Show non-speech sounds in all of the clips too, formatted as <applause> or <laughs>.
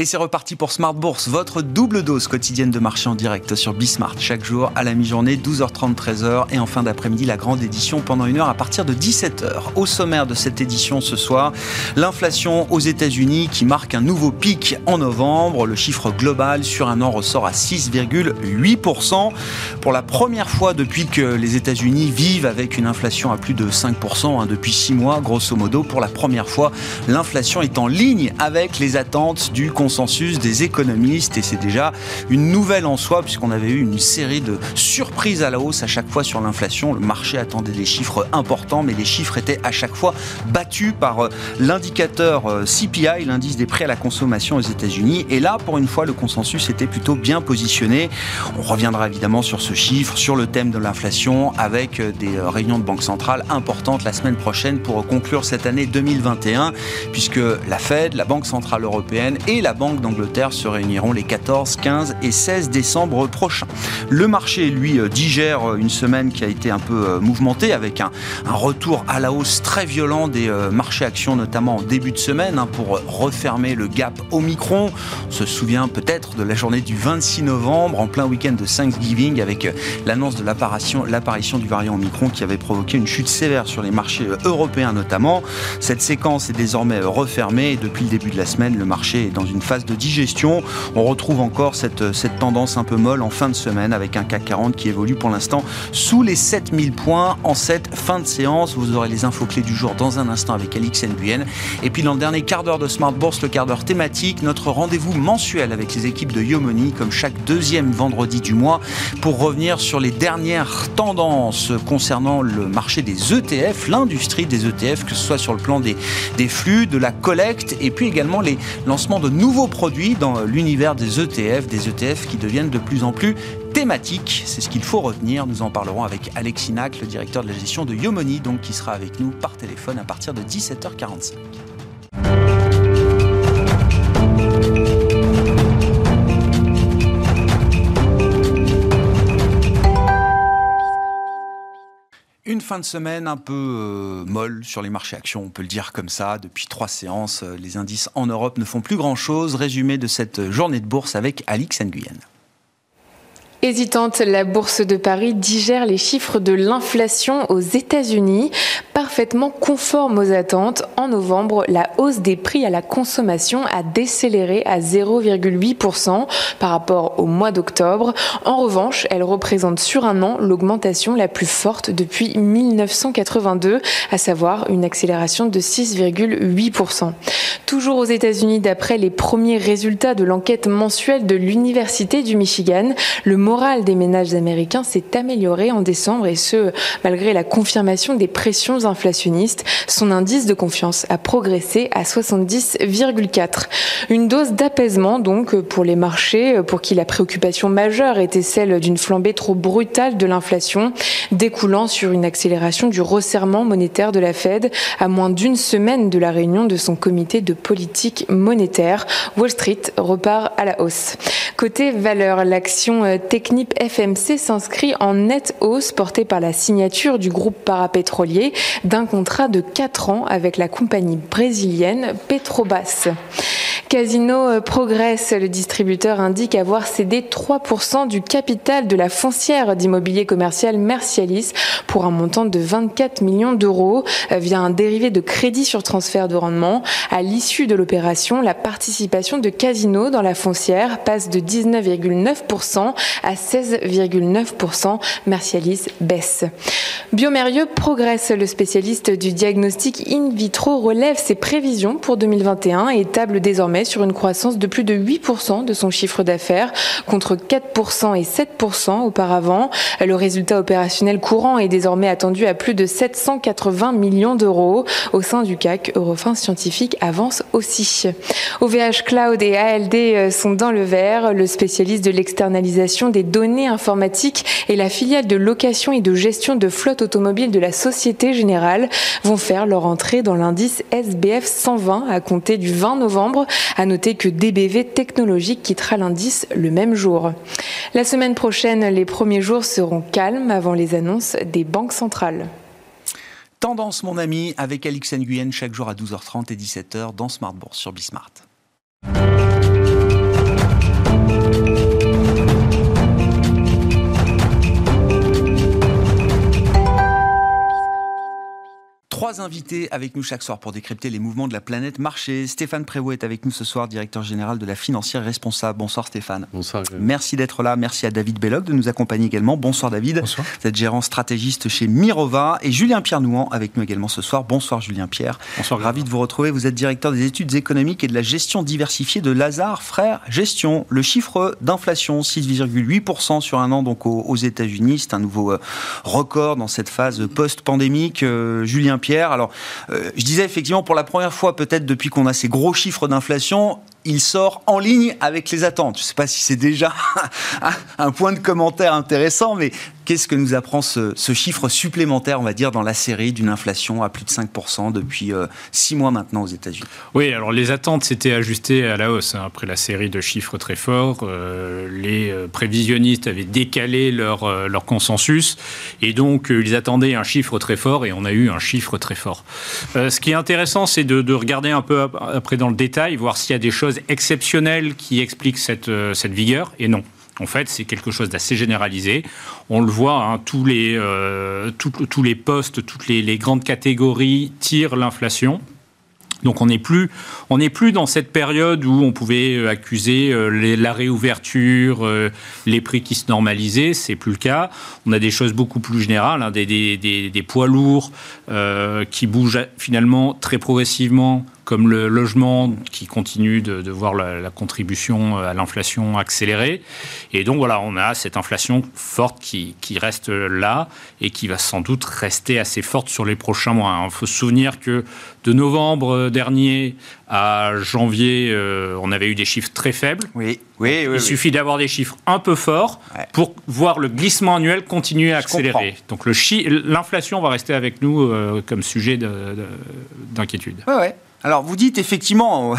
Et c'est reparti pour Smart Bourse, votre double dose quotidienne de marché en direct sur Bismart. Chaque jour à la mi-journée, 12h30, 13h. Et en fin d'après-midi, la grande édition pendant une heure à partir de 17h. Au sommaire de cette édition ce soir, l'inflation aux États-Unis qui marque un nouveau pic en novembre. Le chiffre global sur un an ressort à 6,8%. Pour la première fois depuis que les États-Unis vivent avec une inflation à plus de 5%, hein, depuis 6 mois, grosso modo, pour la première fois, l'inflation est en ligne avec les attentes du consensus des économistes et c'est déjà une nouvelle en soi puisqu'on avait eu une série de surprises à la hausse à chaque fois sur l'inflation. Le marché attendait des chiffres importants mais les chiffres étaient à chaque fois battus par euh, l'indicateur euh, CPI, l'indice des prix à la consommation aux États-Unis. Et là, pour une fois, le consensus était plutôt bien positionné. On reviendra évidemment sur ce chiffre, sur le thème de l'inflation avec euh, des réunions de banque centrale importantes la semaine prochaine pour conclure cette année 2021 puisque la Fed, la Banque centrale européenne et la la Banque d'Angleterre se réuniront les 14, 15 et 16 décembre prochains. Le marché, lui, euh, digère euh, une semaine qui a été un peu euh, mouvementée avec un, retour à la hausse très violent des marchés actions, notamment en début de semaine, hein, pour refermer le gap Omicron. On se souvient peut-être de la journée du 26 novembre, en plein week-end de Thanksgiving, avec l'annonce de l'apparition du variant Omicron qui avait provoqué une chute sévère sur les marchés européens notamment. Cette séquence est désormais refermée et depuis le début de la semaine, le marché est dans une de digestion. On retrouve encore cette, cette tendance un peu molle en fin de semaine avec un CAC 40 qui évolue pour l'instant sous les 7000 points en cette fin de séance. Vous aurez les infos clés du jour dans un instant avec Alix Nguyen. Et puis dans le dernier quart d'heure de Smart Bourse, le quart d'heure thématique, notre rendez-vous mensuel avec les équipes de Yomoni comme chaque deuxième vendredi du mois pour revenir sur les dernières tendances concernant le marché des ETF, l'industrie des ETF, que ce soit sur le plan des, des flux, de la collecte et puis également les lancements de nouveaux produits dans l'univers des ETF, des ETF qui deviennent de plus en plus thématiques. C'est ce qu'il faut retenir. Nous en parlerons avec Alexis Nac, le directeur de la gestion de Yomoni, donc qui sera avec nous par téléphone à partir de 17h45. Fin de semaine un peu euh, molle sur les marchés actions, on peut le dire comme ça. Depuis trois séances, euh, les indices en Europe ne font plus grand-chose. Résumé de cette journée de bourse avec Alix Nguyen. Hésitante, la bourse de Paris digère les chiffres de l'inflation aux États-Unis, parfaitement conforme aux attentes. En novembre, la hausse des prix à la consommation a décéléré à 0,8% par rapport au mois d'octobre. En revanche, elle représente sur un an l'augmentation la plus forte depuis 1982, à savoir une accélération de 6,8%. Toujours aux États-Unis, d'après les premiers résultats de l'enquête mensuelle de l'Université du Michigan, le moral des ménages américains s'est amélioré en décembre et ce, malgré la confirmation des pressions inflationnistes. Son indice de confiance a progressé à 70,4. Une dose d'apaisement donc pour les marchés, pour qui la préoccupation majeure était celle d'une flambée trop brutale de l'inflation, découlant sur une accélération du resserrement monétaire de la Fed à moins d'une semaine de la réunion de son comité de politique monétaire. Wall Street repart à la hausse. Côté valeur, l'action technique Technip FMC s'inscrit en nette hausse portée par la signature du groupe parapétrolier d'un contrat de 4 ans avec la compagnie brésilienne Petrobras. Casino euh, progresse. Le distributeur indique avoir cédé 3% du capital de la foncière d'immobilier commercial Mercialis pour un montant de 24 millions d'euros euh, via un dérivé de crédit sur transfert de rendement. À l'issue de l'opération, la participation de Casino dans la foncière passe de 19,9% à 16,9%. Mercialis baisse. Biomérieux progresse. Le spécialiste du diagnostic in vitro relève ses prévisions pour 2021 et table désormais sur une croissance de plus de 8% de son chiffre d'affaires contre 4% et 7% auparavant. Le résultat opérationnel courant est désormais attendu à plus de 780 millions d'euros. Au sein du CAC, Eurofin Scientifique avance aussi. OVH Cloud et ALD euh, sont dans le vert. Le spécialiste de l'externalisation des données informatiques et la filiale de location et de gestion de flotte automobile de la Société Générale vont faire leur entrée dans l'indice SBF 120 à compter du 20 novembre à noter que DBV Technologique quittera l'indice le même jour. La semaine prochaine, les premiers jours seront calmes avant les annonces des banques centrales. Tendance, mon ami, avec Alix Nguyen chaque jour à 12h30 et 17h dans Smart Bourse sur Bismart. Trois invités avec nous chaque soir pour décrypter les mouvements de la planète marché. Stéphane Prévost est avec nous ce soir, directeur général de la financière responsable. Bonsoir Stéphane. Bonsoir. Merci d'être là. Merci à David Belloc de nous accompagner également. Bonsoir David. Bonsoir. Vous êtes gérant stratégiste chez Mirova et Julien Pierre Nouan avec nous également ce soir. Bonsoir Julien Pierre. Bonsoir. Ravi de vous retrouver. Vous êtes directeur des études économiques et de la gestion diversifiée de Lazare Frères Gestion. Le chiffre d'inflation 6,8% sur un an donc aux, États-Unis, c'est un nouveau euh, record dans cette phase post-pandémique. Euh, Julien Pierre. Alors, euh, je disais effectivement pour la première fois peut-être depuis qu'on a ces gros chiffres d'inflation, il sort en ligne avec les attentes. Je ne sais pas si c'est déjà <laughs> un point de commentaire intéressant, mais qu'est-ce que nous apprend ce, chiffre supplémentaire, on va dire, dans la série d'une inflation à plus de 5% depuis euh, six mois maintenant aux États-Unis? Oui, alors les attentes s'étaient ajustées à la hausse hein, après la série de chiffres très forts. Euh, les euh, prévisionnistes avaient décalé leur, leur consensus et donc ils attendaient un chiffre très fort et on a eu un chiffre très fort. ce qui est intéressant, c'est de, regarder un peu après dans le détail, voir s'il y a des choses exceptionnelles qui expliquent cette, cette vigueur et non. En fait, c'est quelque chose d'assez généralisé. On le voit, hein, tous, les, euh, tous les postes, toutes les, grandes catégories tirent l'inflation. Donc on n'est plus, plus dans cette période où on pouvait euh, accuser euh, la réouverture, les prix qui se normalisaient. C'est plus le cas. On a des choses beaucoup plus générales, hein, des, des, poids lourds qui bougent finalement très progressivement comme le logement qui continue de, voir la, contribution à l'inflation accélérée. Et donc voilà, on a cette inflation forte qui, reste là et qui va sans doute rester assez forte sur les prochains mois. Il faut se souvenir que de novembre dernier à janvier, euh, on avait eu des chiffres très faibles. Oui, oui, Il suffit d'avoir des chiffres un peu forts pour voir le glissement annuel continuer à accélérer. Donc l'inflation va rester avec nous euh, comme sujet d'inquiétude. Oui, oui. Alors vous dites effectivement, euh,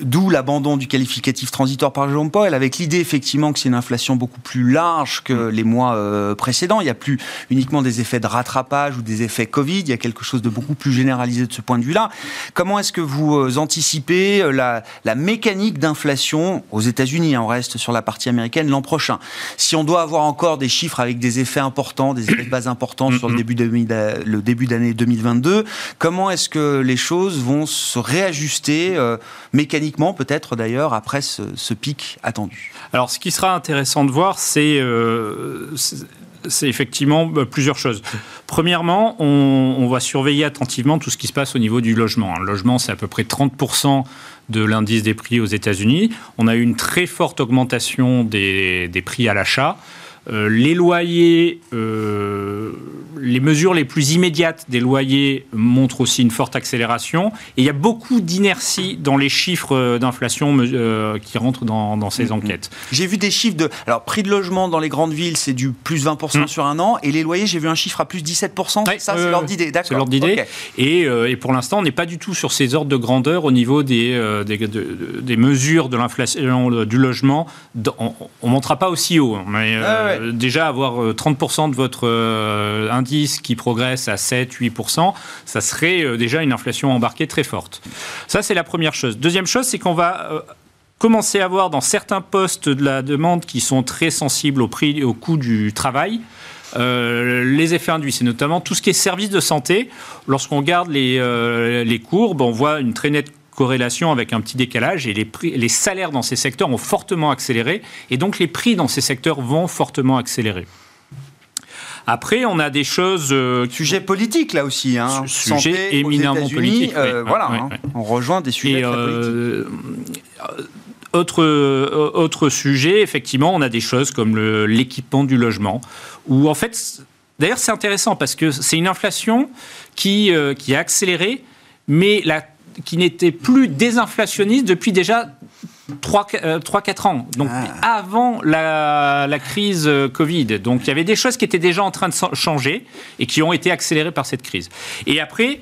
d'où l'abandon du qualificatif transitoire par Jean Paul, avec l'idée effectivement que c'est une inflation beaucoup plus large que mm. les mois euh, précédents. Il n'y a plus uniquement des effets de rattrapage ou des effets Covid, il y a quelque chose de beaucoup plus généralisé de ce point de vue-là. Comment est-ce que vous euh, anticipez la, mécanique d'inflation aux États-Unis? Hein, On reste sur la partie américaine l'an prochain. Si on doit avoir encore des chiffres avec des effets importants, des effets de base importants sur le mm, mm. début, le début d'année 2022, comment est-ce que les choses vont se réajuster euh, mécaniquement, peut-être d'ailleurs, après ce, pic attendu Alors, ce qui sera intéressant de voir, c'est euh, effectivement euh, plusieurs choses. Premièrement, on, va surveiller attentivement tout ce qui se passe au niveau du logement. Le logement, c'est à peu près 30% de l'indice des prix aux États-Unis. On a eu une très forte augmentation des prix à l'achat. Euh, les loyers, euh, les mesures les plus immédiates des loyers montrent aussi une forte accélération. Et il y a beaucoup d'inertie dans les chiffres d'inflation euh, qui rentrent dans, ces mm-hmm. enquêtes. J'ai vu des chiffres de... Alors, prix de logement dans les grandes villes, c'est du plus 20% mm. sur un an. Et les loyers, j'ai vu un chiffre à plus 17%. ça, c'est l'ordre d'idée. D'accord. C'est l'ordre d'idée. Et, et, pour l'instant, on n'est pas du tout sur ces ordres de grandeur au niveau des, des, mesures de l'inflation du logement. On ne montera pas aussi haut. Hein, mais, euh, déjà avoir 30% euh, de votre euh, indice qui progresse à 7-8%, ça serait déjà une inflation embarquée très forte. Ça, c'est la première chose. Deuxième chose, c'est qu'on va commencer à voir dans certains postes de la demande qui sont très sensibles au prix, au coût du travail. les effets induits, c'est notamment tout ce qui est service de santé. Lorsqu'on regarde les courbes, on voit une très nette corrélation avec un petit décalage et les, prix, les salaires dans ces secteurs ont fortement accéléré et donc les prix dans ces secteurs vont fortement accélérer. Après, on a des choses. Euh, sujet politique là aussi, hein. Sujet éminemment politique. Euh, voilà, hein. on rejoint des sujets très euh, politiques. Autre, autre sujet, effectivement, on a des choses comme l'équipement du logement, où en fait, d'ailleurs c'est intéressant parce que c'est une inflation qui, qui a accéléré, mais la qui n'était plus désinflationniste depuis déjà 3-4 euh, ans, donc ah. avant la, crise euh, Covid. Donc il y avait des choses qui étaient déjà en train de changer et qui ont été accélérées par cette crise. Et après,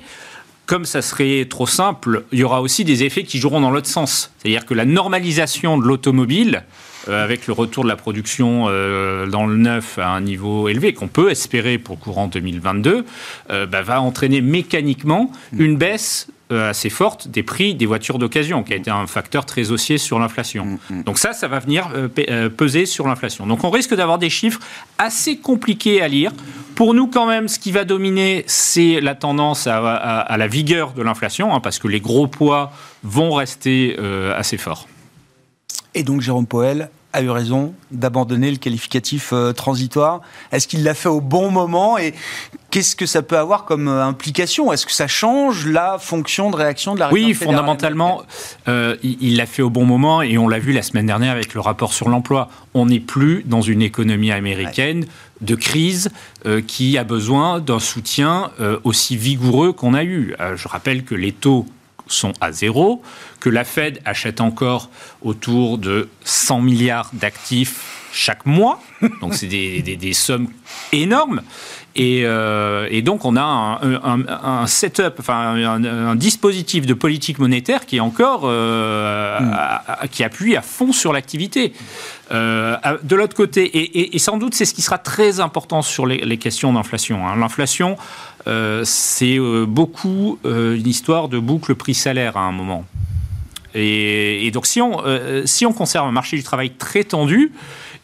comme ça serait trop simple, il y aura aussi des effets qui joueront dans l'autre sens. C'est-à-dire que la normalisation de l'automobile, euh, avec le retour de la production dans le neuf à un niveau élevé qu'on peut espérer pour courant 2022, bah, va entraîner mécaniquement mm. une baisse assez forte des prix des voitures d'occasion, qui a été un facteur très haussier sur l'inflation. Mm, mm. Donc ça, ça va venir euh, euh, peser sur l'inflation. Donc on risque d'avoir des chiffres assez compliqués à lire Pour nous, quand même, ce qui va dominer, c'est la tendance à, la vigueur de l'inflation, hein, parce que les gros poids vont rester euh, assez forts. Et donc, Jérôme Poel, a eu raison d'abandonner le qualificatif euh, transitoire Est-ce qu'il l'a fait au bon moment? Et qu'est-ce que ça peut avoir comme euh, implication? Est-ce que ça change la fonction de réaction de la Oui, fondamentalement, euh, il l'a fait au bon moment et on l'a vu la semaine dernière avec le rapport sur l'emploi. On n'est plus dans une économie américaine de crise qui a besoin d'un soutien aussi vigoureux qu'on a eu. je rappelle que les taux sont à zéro, que la Fed achète encore autour de 100 milliards d'actifs chaque mois, <laughs> donc c'est des, sommes énormes. Et, euh, donc on a un, setup, enfin un, dispositif de politique monétaire qui est encore euh, mm. qui appuie à fond sur l'activité. Euh, de l'autre côté, et, sans doute c'est ce qui sera très important sur les, questions d'inflation. Hein. L'inflation, c'est beaucoup une histoire de boucle prix-salaire à un moment. Et, donc si on, si on conserve un marché du travail très tendu,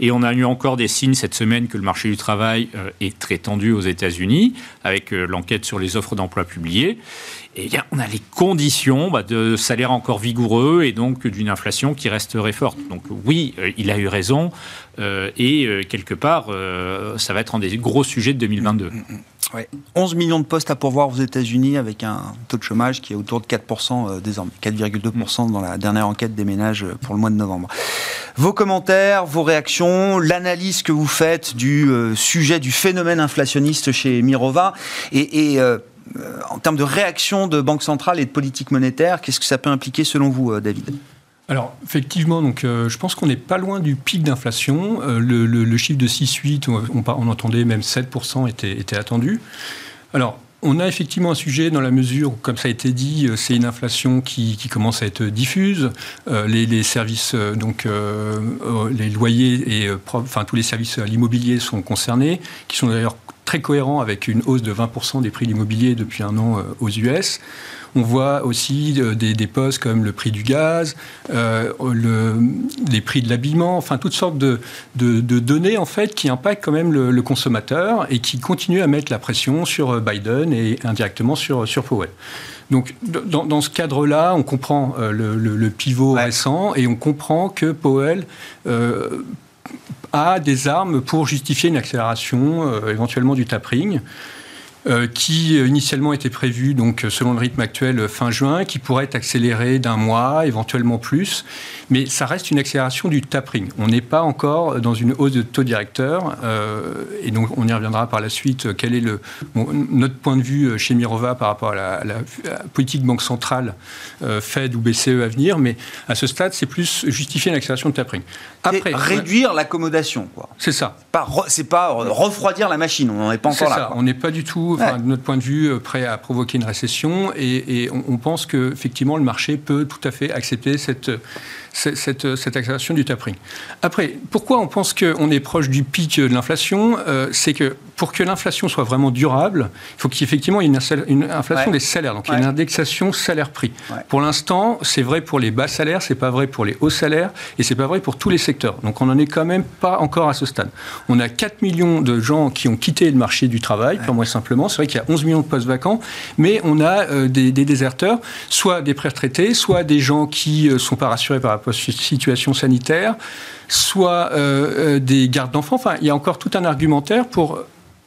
et on a eu encore des signes cette semaine que le marché du travail euh, est très tendu aux États-Unis, avec euh, l'enquête sur les offres d'emploi publiées. Et bien, on a les conditions bah, de salaires encore vigoureux et donc d'une inflation qui resterait forte. Donc oui, euh, il a eu raison. et quelque part, ça va être un des gros sujets de 2022. 11 millions de postes à pourvoir aux États-Unis avec un taux de chômage qui est autour de 4% désormais, 4,2% dans la dernière enquête des ménages pour le mois de novembre. Vos commentaires, vos réactions, l'analyse que vous faites du euh, sujet du phénomène inflationniste chez Mirova et, euh, en termes de réaction de banque centrale et de politique monétaire, qu'est-ce que ça peut impliquer selon vous, euh, David? Alors, effectivement, donc, je pense qu'on n'est pas loin du pic d'inflation. le, chiffre de 6-8, on, on, entendait même 7% était, attendu. Alors, on a effectivement un sujet dans la mesure où, comme ça a été dit, euh, c'est une inflation qui, commence à être diffuse. Euh, les, services, euh, donc les loyers et enfin tous les services à l'immobilier sont concernés, qui sont d'ailleurs très cohérents avec une hausse de 20% des prix de l'immobilier depuis un an aux US. On voit aussi euh, des, postes comme le prix du gaz, euh, les prix de l'habillement, enfin toutes sortes de, données en fait qui impactent quand même le, consommateur et qui continuent à mettre la pression sur euh, Biden et indirectement sur, sur Powell. Donc, dans, ce cadre-là, on comprend le, pivot récent et on comprend que Powell a des armes pour justifier une accélération éventuellement du tapering. Euh, qui euh, initialement était prévu, donc euh, selon le rythme actuel, fin juin, qui pourrait être accéléré d'un mois, éventuellement plus. Mais ça reste une accélération du tapering. On n'est pas encore dans une hausse de taux directeur. et donc, on y reviendra par la suite. Quel est notre point de vue chez Mirova par rapport à la, la politique banque centrale, Fed ou BCE à venir Mais à ce stade, c'est plus justifier une accélération de tapering. Après, réduire l'accommodation, quoi. C'est ça. C'est pas, pas refroidir la machine. On n'en est pas encore là. On n'est pas du tout de notre point de vue, euh, prêt à provoquer une récession. Et, on, on, pense qu'effectivement, le marché peut tout à fait accepter cette, cette, cette, accélération du tapering. Après, pourquoi on pense qu'on est proche du pic de l'inflation euh, C'est que pour que l'inflation soit vraiment durable, il faut qu'effectivement il y ait une, inflation des salaires, donc il y ait une indexation salaire-prix. Pour l'instant, c'est vrai pour les bas salaires, c'est pas vrai pour les hauts salaires, et c'est pas vrai pour tous les secteurs. Donc on n'en est quand même pas encore à ce stade. On a 4 millions de gens qui ont quitté le marché du travail, pour moi simplement. C'est vrai qu'il y a 11 millions de postes vacants, mais on a euh, des, déserteurs, soit des pré-retraités, soit des gens qui ne euh, sont pas rassurés par rapport situation sanitaire, soit euh, des gardes d'enfants. Enfin, il y a encore tout un argumentaire pour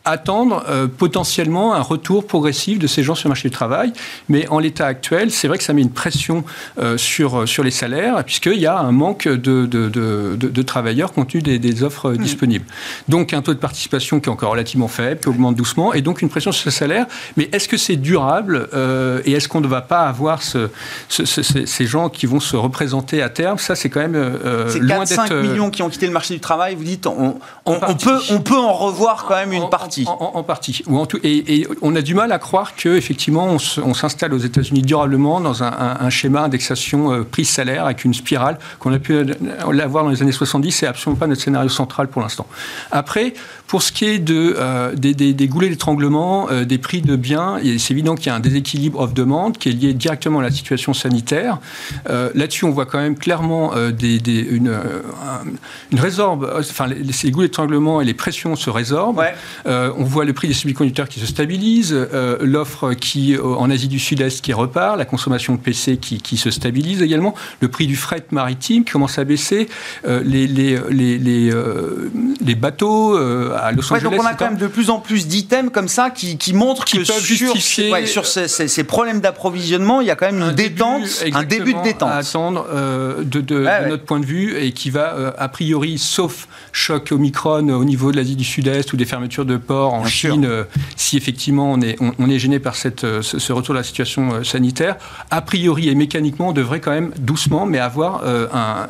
attendre euh, potentiellement un retour progressif de ces gens sur le marché du travail. Mais en l'état actuel, c'est vrai que ça met une pression euh, sur, euh, sur les salaires, puisqu'il y a un manque de, de, de, de travailleurs compte tenu des, des offres hmm. disponibles. Donc un taux de participation qui est encore relativement faible, qui augmente doucement, et donc une pression sur les salaires. Mais est-ce que c'est durable et est-ce qu'on ne va pas avoir ce, ces gens qui vont se représenter à terme? Ça, c'est quand même loin d'être... 5 millions qui ont quitté le marché du travail, vous dites, on, on, on peut, on peut en revoir quand même une partie en, partie. Ou en tout, et, on a du mal à croire qu'effectivement, on s'installe aux États-Unis durablement dans un, schéma indexation euh, prix-salaire avec une spirale qu'on a pu l'avoir dans les années 70. C'est absolument pas notre scénario central pour l'instant. Après, pour ce qui est de, euh, des, des, goulets d'étranglement euh, des prix de biens, c'est évident qu'il y a un déséquilibre off-demande qui est lié directement à la situation sanitaire. Là-dessus, on voit quand même clairement des, une, une résorbe, enfin, ces goulets d'étranglement et les pressions se résorbent. On voit le prix des semi-conducteurs qui se stabilise, l'offre qui en Asie du Sud-Est qui repart, la consommation de PC qui, qui, se stabilise également, le prix du fret maritime qui commence à baisser, les, les, les, les, les bateaux à Los Angeles. donc on a quand même de plus en plus d'items comme ça qui, qui montrent qui que peuvent sur, justifier ouais, sur ces, ces, ces, problèmes d'approvisionnement, il y a quand même une un détente, début, un début de détente. à attendre euh, de, de, ouais, de, notre point de vue et qui va, euh, a priori, sauf choc Omicron au niveau de l'Asie du Sud-Est ou des fermetures de ports en Bien Chine, euh, si effectivement on est, on, on est gêné par cette, ce, ce, retour de la situation sanitaire, a priori et mécaniquement, on devrait quand même doucement, mais avoir un,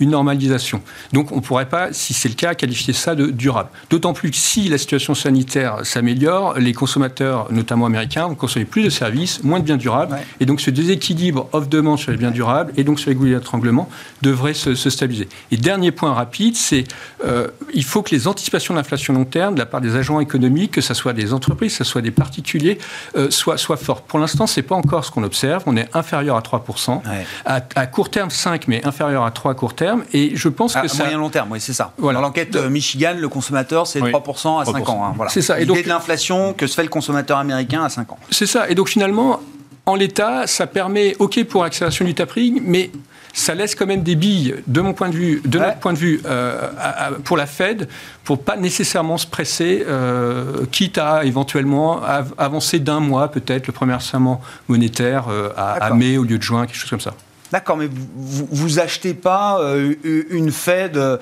une normalisation. Donc on ne pourrait pas, si c'est le cas, qualifier ça de durable. D'autant plus que si la situation sanitaire s'améliore, les consommateurs, notamment américains, vont consommer plus de services, moins de biens durables, ouais. et donc ce déséquilibre offre-demande sur les biens durables et donc sur les goulets d'étranglement devrait se, se, stabiliser. Et dernier point rapide, c'est euh, il faut que les anticipations d'inflation long terme de la part des agents économiques, que ce soit des entreprises, que ce soit des particuliers, euh, soient, soient fortes. Pour l'instant, c'est pas encore ce qu'on observe. On est inférieur à 3%. Ouais. À, à, court terme, 5, mais inférieur à 3 à court terme. Et je pense à, que à ça... moyen long terme, oui, c'est ça. Voilà. Dans l'enquête euh, Michigan, le consommateur, c'est oui. 3% à 5 ans. Hein, voilà. C'est ça. Et donc, de l'inflation que se fait le consommateur américain à 5 ans. C'est ça. Et donc, finalement, en l'état, ça permet, OK pour l'accélération du tapering, mais ça laisse quand même des billes, de mon point de vue, de ouais. notre point de vue, euh, à, à, pour la Fed, pour pas nécessairement se presser, euh, quitte à éventuellement avancer d'un mois peut-être le premier versement monétaire euh, à, à, mai au lieu de juin, quelque chose comme ça. D'accord, mais vous, vous achetez pas euh, une Fed euh,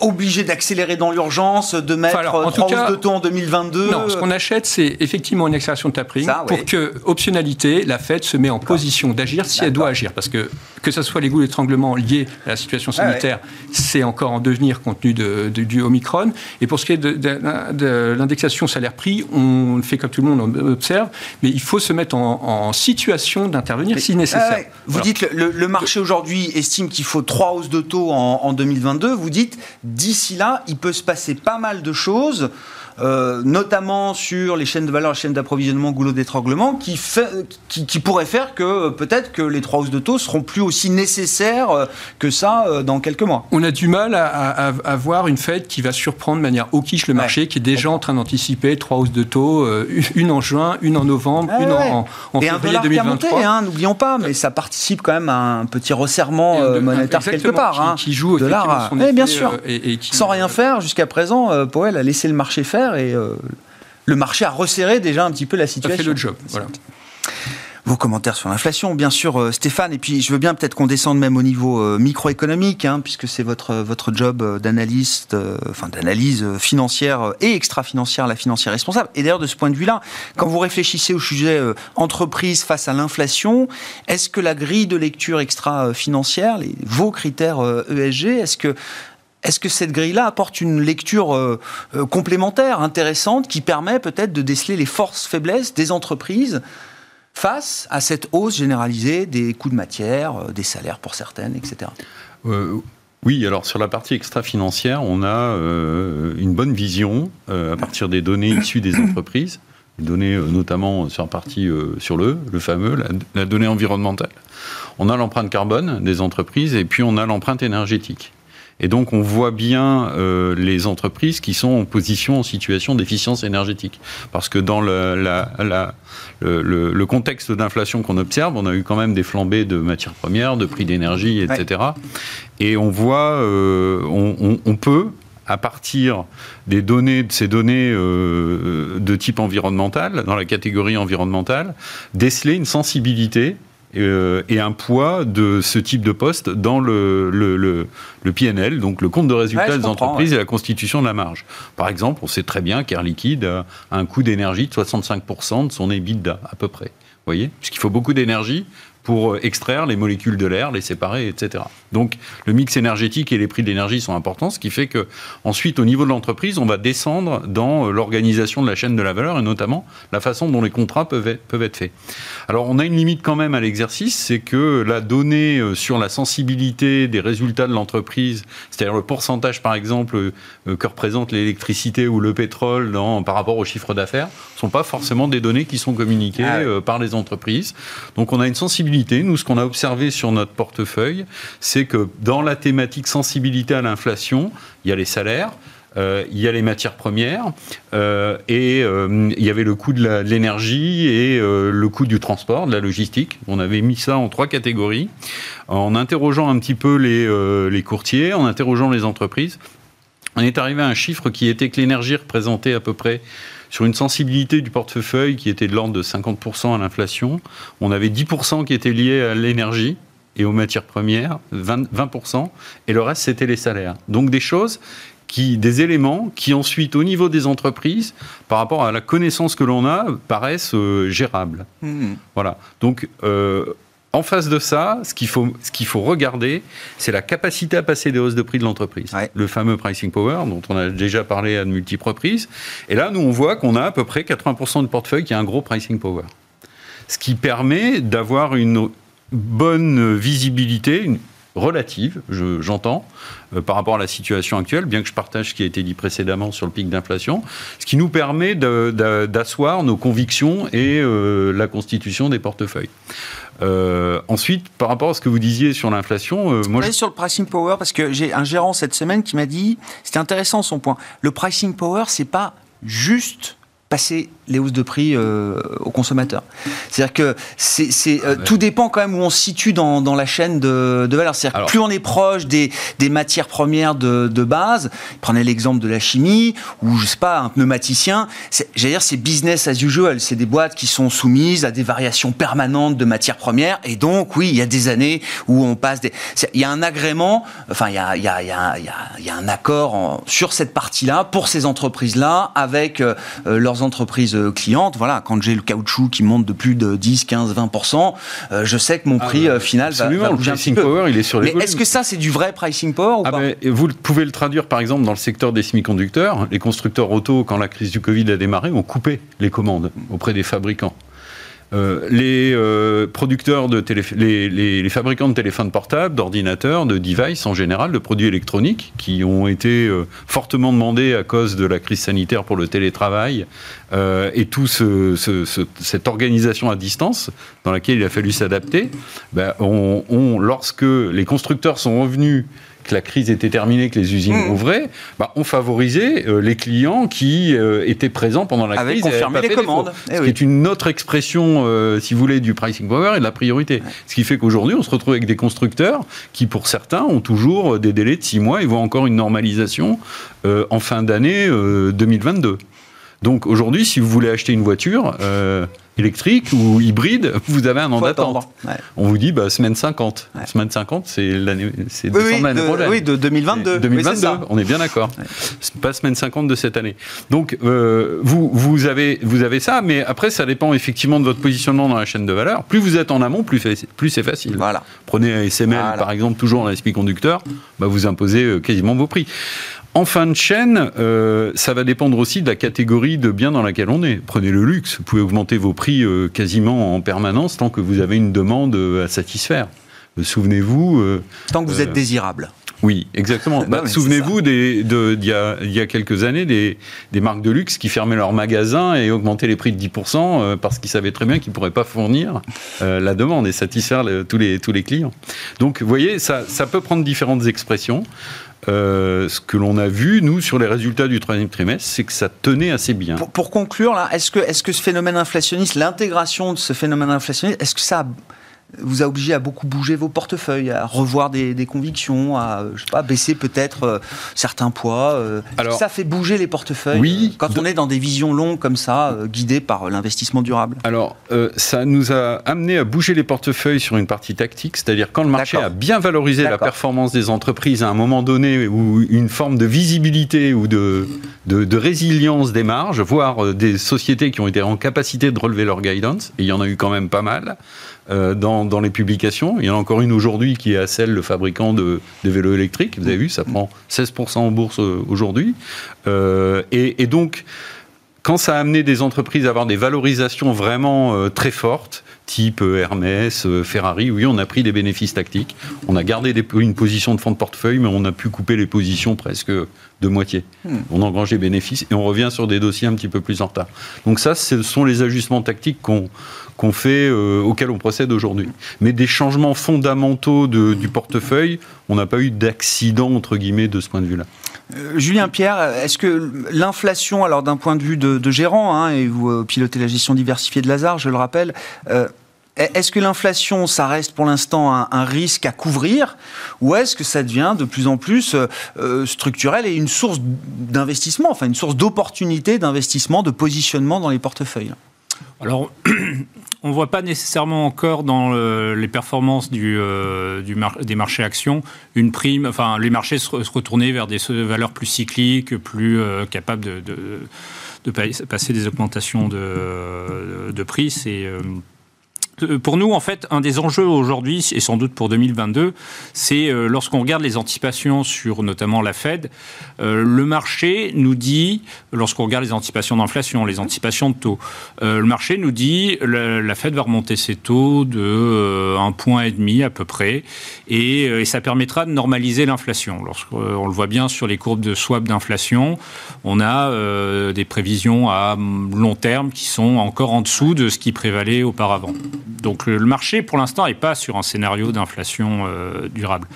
obligée d'accélérer dans l'urgence, de mettre enfin, alors, trois hausses de taux en 2022 Non, ce qu'on achète, c'est effectivement une accélération de tapering Ça, pour que, optionnalité, la Fed se met en position d'agir si elle doit agir. Parce que que ce soit les goûts d'étranglement liés à la situation sanitaire, ah, ouais. c'est encore en devenir compte tenu de, de, du Omicron. Et pour ce qui est de, de l'indexation salaire-prix, on fait comme tout le monde on observe, mais il faut se mettre en, en situation d'intervenir si nécessaire. Ah, ouais. Vous dites le, le marché aujourd'hui estime qu'il faut trois hausses de taux en, en 2022. Vous dites, d'ici là, il peut se passer pas mal de choses. Euh, notamment sur les chaînes de valeur, les chaînes d'approvisionnement, goulot d'étranglement, qui, qui, qui, pourrait faire que peut-être que les trois hausses de taux seront plus aussi nécessaires euh, que ça euh, dans quelques mois. On a du mal à, à, à voir une Fed qui va surprendre de manière quiche le marché, ouais. qui est déjà en train d'anticiper trois hausses de taux, euh, une en juin, une en novembre, ah une ouais. en, en Et février un 2023. Hein, N'oublions pas, mais ça participe quand même à un petit resserrement de, monétaire quelque part. Qui, hein, qui joue de l'art. Eh, bien sûr. Et, et qui, Sans rien faire jusqu'à présent, Powell a laissé le marché faire et euh, le marché a resserré déjà un petit peu la situation. Ça fait le job, voilà. Vos commentaires sur l'inflation, bien sûr, euh, Stéphane. Et puis, je veux bien peut-être qu'on descende même au niveau euh, microéconomique, hein, puisque c'est votre votre job d'analyste, euh, enfin d'analyse financière et extra-financière, la financière responsable. Et d'ailleurs, de ce point de vue-là, quand vous réfléchissez au sujet euh, entreprise face à l'inflation, est-ce que la grille de lecture extra-financière, les, vos critères ESG, e est-ce que est-ce que cette grille-là apporte une lecture euh, euh, complémentaire, intéressante, qui permet peut-être de déceler les forces-faiblesses des entreprises face à cette hausse généralisée des coûts de matière, euh, des salaires pour certaines, etc. Oui, alors sur la partie extra-financière, on a une bonne vision à partir des données issues des entreprises, les données notamment sur la partie sur le, le fameux, la donnée environnementale. On a l'empreinte carbone des entreprises et puis on a l'empreinte énergétique. Et donc, on voit bien euh, les entreprises qui sont en position, en situation d'efficience énergétique. Parce que dans le, la, la, le, le contexte d'inflation qu'on observe, on a eu quand même des flambées de matières premières, de prix d'énergie, etc. Ouais. Et on voit, euh, on, on, on, peut, à partir des données, de ces données euh, de type environnemental, dans la catégorie environnementale, déceler une sensibilité euh, et un poids de ce type de poste dans le, le, le, le PNL, donc le compte de résultat ouais, des entreprises ouais. et la constitution de la marge. Par exemple, on sait très bien qu'Air Liquide a un coût d'énergie de 65% de son EBITDA, à peu près. Vous voyez? Puisqu'il faut beaucoup d'énergie pour extraire les molécules de l'air, les séparer, etc. Donc le mix énergétique et les prix de l'énergie sont importants, ce qui fait que ensuite au niveau de l'entreprise, on va descendre dans l'organisation de la chaîne de la valeur et notamment la façon dont les contrats peuvent être, peuvent être faits. Alors on a une limite quand même à l'exercice, c'est que la donnée sur la sensibilité des résultats de l'entreprise, c'est-à-dire le pourcentage par exemple que représente l'électricité ou le pétrole dans, par rapport au chiffre d'affaires, ne sont pas forcément des données qui sont communiquées ah ouais. par les entreprises. Donc on a une sensibilité nous, ce qu'on a observé sur notre portefeuille, c'est que dans la thématique sensibilité à l'inflation, il y a les salaires, euh, il y a les matières premières, euh, et euh, il y avait le coût de l'énergie et le coût du transport, de la logistique. On avait mis ça en trois catégories, en interrogeant un petit peu les, les courtiers, en interrogeant les entreprises. On est arrivé à un chiffre qui était que l'énergie représentait à peu près sur une sensibilité du portefeuille qui était de l'ordre de 50% à l'inflation. On avait 10% qui étaient liés à l'énergie et aux matières premières, 20%, 20% et le reste c'était les salaires. Donc des choses qui, des éléments qui ensuite, au niveau des entreprises, par rapport à la connaissance que l'on a, paraissent euh, gérables. Mmh. Voilà. Donc, euh, en face de ça, ce qu'il faut, ce qu'il faut regarder, c'est la capacité à passer des hausses de prix de l'entreprise. Le fameux pricing power, dont on a déjà parlé à de multiples reprises. Et là, nous, on voit qu'on a à peu près 80% de portefeuille qui a un gros pricing power. Ce qui permet d'avoir une bonne visibilité, une, relative, j'entends, euh, par rapport à la situation actuelle, bien que je partage ce qui a été dit précédemment sur le pic d'inflation, ce qui nous permet d'asseoir nos convictions et euh, la constitution des portefeuilles. Euh, ensuite, par rapport à ce que vous disiez sur l'inflation, moi, je... sur le pricing power parce que j'ai un gérant cette semaine qui m'a dit, c'était intéressant son point. Le pricing power, c'est pas juste passer les hausses de prix euh, aux consommateurs. C'est-à-dire que c'est, euh, ah tout dépend quand même où on se situe dans, dans la chaîne de, de valeur. C'est-à-dire que plus on est proche des, des matières premières de, de, base, prenez l'exemple de la chimie, ou je sais pas, un pneumaticien, j'allais dire c'est business as usual, c'est des boîtes qui sont soumises à des variations permanentes de matières premières, et donc oui, il y a des années où on passe des... Il y a un agrément, enfin il y a, il y a, il y a, il y a un accord sur cette partie-là, pour ces entreprises-là, avec euh, leurs entreprises euh, clientes. Voilà, quand j'ai le caoutchouc qui monte de plus de 10, 15, 20%, je sais que mon ah prix euh, final va, va, bouger le pricing power, il est sur les Mais est-ce que ça, c'est du vrai pricing power ou ah, pas Vous pouvez le traduire, par exemple, dans le secteur des semi-conducteurs. Les constructeurs auto, quand la crise du Covid a démarré, ont coupé les commandes auprès des fabricants. Euh, les euh, producteurs de les, les, fabricants de téléphones portables, d'ordinateurs, de devices en général, de produits électroniques, qui ont été euh, fortement demandés à cause de la crise sanitaire pour le télétravail et toute ce, cette organisation à distance dans laquelle il a fallu s'adapter, ben, lorsque les constructeurs sont revenus que la crise était terminée, que les usines mmh. ouvraient, bah, on favorisait euh, les clients qui euh, étaient présents pendant la Avec crise. confirmé les commandes. Eh ce qui est une autre expression, euh, si vous voulez, du pricing power et de la priorité. Ce qui fait qu'aujourd'hui, on se retrouve avec des constructeurs qui, pour certains, ont toujours des délais de six mois et voient encore une normalisation en fin d'année 2022. Donc aujourd'hui, si vous voulez acheter une voiture, électrique ou hybride, <laughs> vous avez un an d'attente. On vous dit bah, semaine 50. Semaine 50, c'est l'année c'est oui, oui, de, oui, de 2022. 2022, on est bien d'accord. Pas semaine 50 de cette année. Donc euh, vous, vous, avez, vous avez ça, mais après ça dépend effectivement de votre positionnement dans la chaîne de valeur. Plus vous êtes en amont, plus, plus c'est facile. Voilà. Prenez un SML par exemple, toujours en SP conducteur, bah, vous imposez euh, quasiment vos prix. En fin de chaîne, euh, ça va dépendre aussi de la catégorie de biens dans laquelle on est. Prenez le luxe, vous pouvez augmenter vos prix euh, quasiment en permanence tant que vous avez une demande euh, à satisfaire. Souvenez-vous. tant que vous êtes désirable. Oui, exactement. Bah, souvenez-vous, il y, a quelques années, des, marques de luxe qui fermaient leurs magasins et augmentaient les prix de 10% parce qu'ils savaient très bien qu'ils ne pourraient pas fournir la demande et satisfaire tous, les, tous les clients. Donc, vous voyez, ça, ça peut prendre différentes expressions. Euh, ce que l'on a vu, nous, sur les résultats du troisième trimestre, c'est que ça tenait assez bien. Pour, conclure, là, est-ce que, est -ce que ce phénomène inflationniste, l'intégration de ce phénomène inflationniste, est-ce que ça a vous a obligé à beaucoup bouger vos portefeuilles, à revoir des, convictions, à je sais pas, baisser peut-être euh, certains poids. Euh, Alors, ça fait bouger les portefeuilles oui, euh, quand on est dans des visions longues comme ça, guidées par l'investissement durable? Alors, ça nous a amené à bouger les portefeuilles sur une partie tactique, c'est-à-dire quand le marché a bien valorisé la performance des entreprises à un moment donné, ou une forme de visibilité ou de, de, de résilience des marges, voire des sociétés qui ont été en capacité de relever leur guidance, et il y en a eu quand même pas mal. Euh, dans, dans, les publications. Il y en a encore une aujourd'hui qui est à celle le fabricant de, vélos électriques. Vous avez vu, ça prend 16% en bourse euh, aujourd'hui. Euh, et, et, donc, quand ça a amené des entreprises à avoir des valorisations vraiment très fortes, type Hermès, Ferrari, oui, on a pris des bénéfices tactiques. On a gardé des, une position de fonds de portefeuille, mais on a pu couper les positions presque de moitié. Hmm. On engrange les bénéfices et on revient sur des dossiers un petit peu plus en retard. Donc ça, ce sont les ajustements tactiques qu'on fait, euh, auxquels on procède aujourd'hui. Mais des changements fondamentaux du portefeuille, on n'a pas eu d'accident, entre guillemets, de ce point de vue-là. Euh, Julien Pierre, est-ce que l'inflation, alors d'un point de vue de, gérant, hein, et vous euh, pilotez la gestion diversifiée de Lazare, je le rappelle, est-ce que l'inflation, ça reste pour l'instant un, risque à couvrir ou est-ce que ça devient de plus en plus structurel et une source d'investissement, enfin une source d'opportunité d'investissement, de positionnement dans les portefeuilles? Alors, <clears throat> on ne voit pas nécessairement encore dans les performances euh, des marchés actions une prime, enfin les marchés se, retourner vers des valeurs plus cycliques, plus capables de, passer des augmentations de, prix. Euh, pour nous, en fait, un des enjeux aujourd'hui, et sans doute pour 2022, c'est euh, lorsqu'on regarde les anticipations sur notamment la Fed, euh, le marché nous dit, lorsqu'on regarde les anticipations d'inflation, les anticipations de taux, le marché nous dit la, la, Fed va remonter ses taux de un point et demi à peu près, et, et ça permettra de normaliser l'inflation. Lorsqu'on le voit bien sur les courbes de swap d'inflation, on a des prévisions à long terme qui sont encore en dessous de ce qui prévalait auparavant. Donc le marché, pour l'instant, n'est pas sur un scénario d'inflation euh, durable.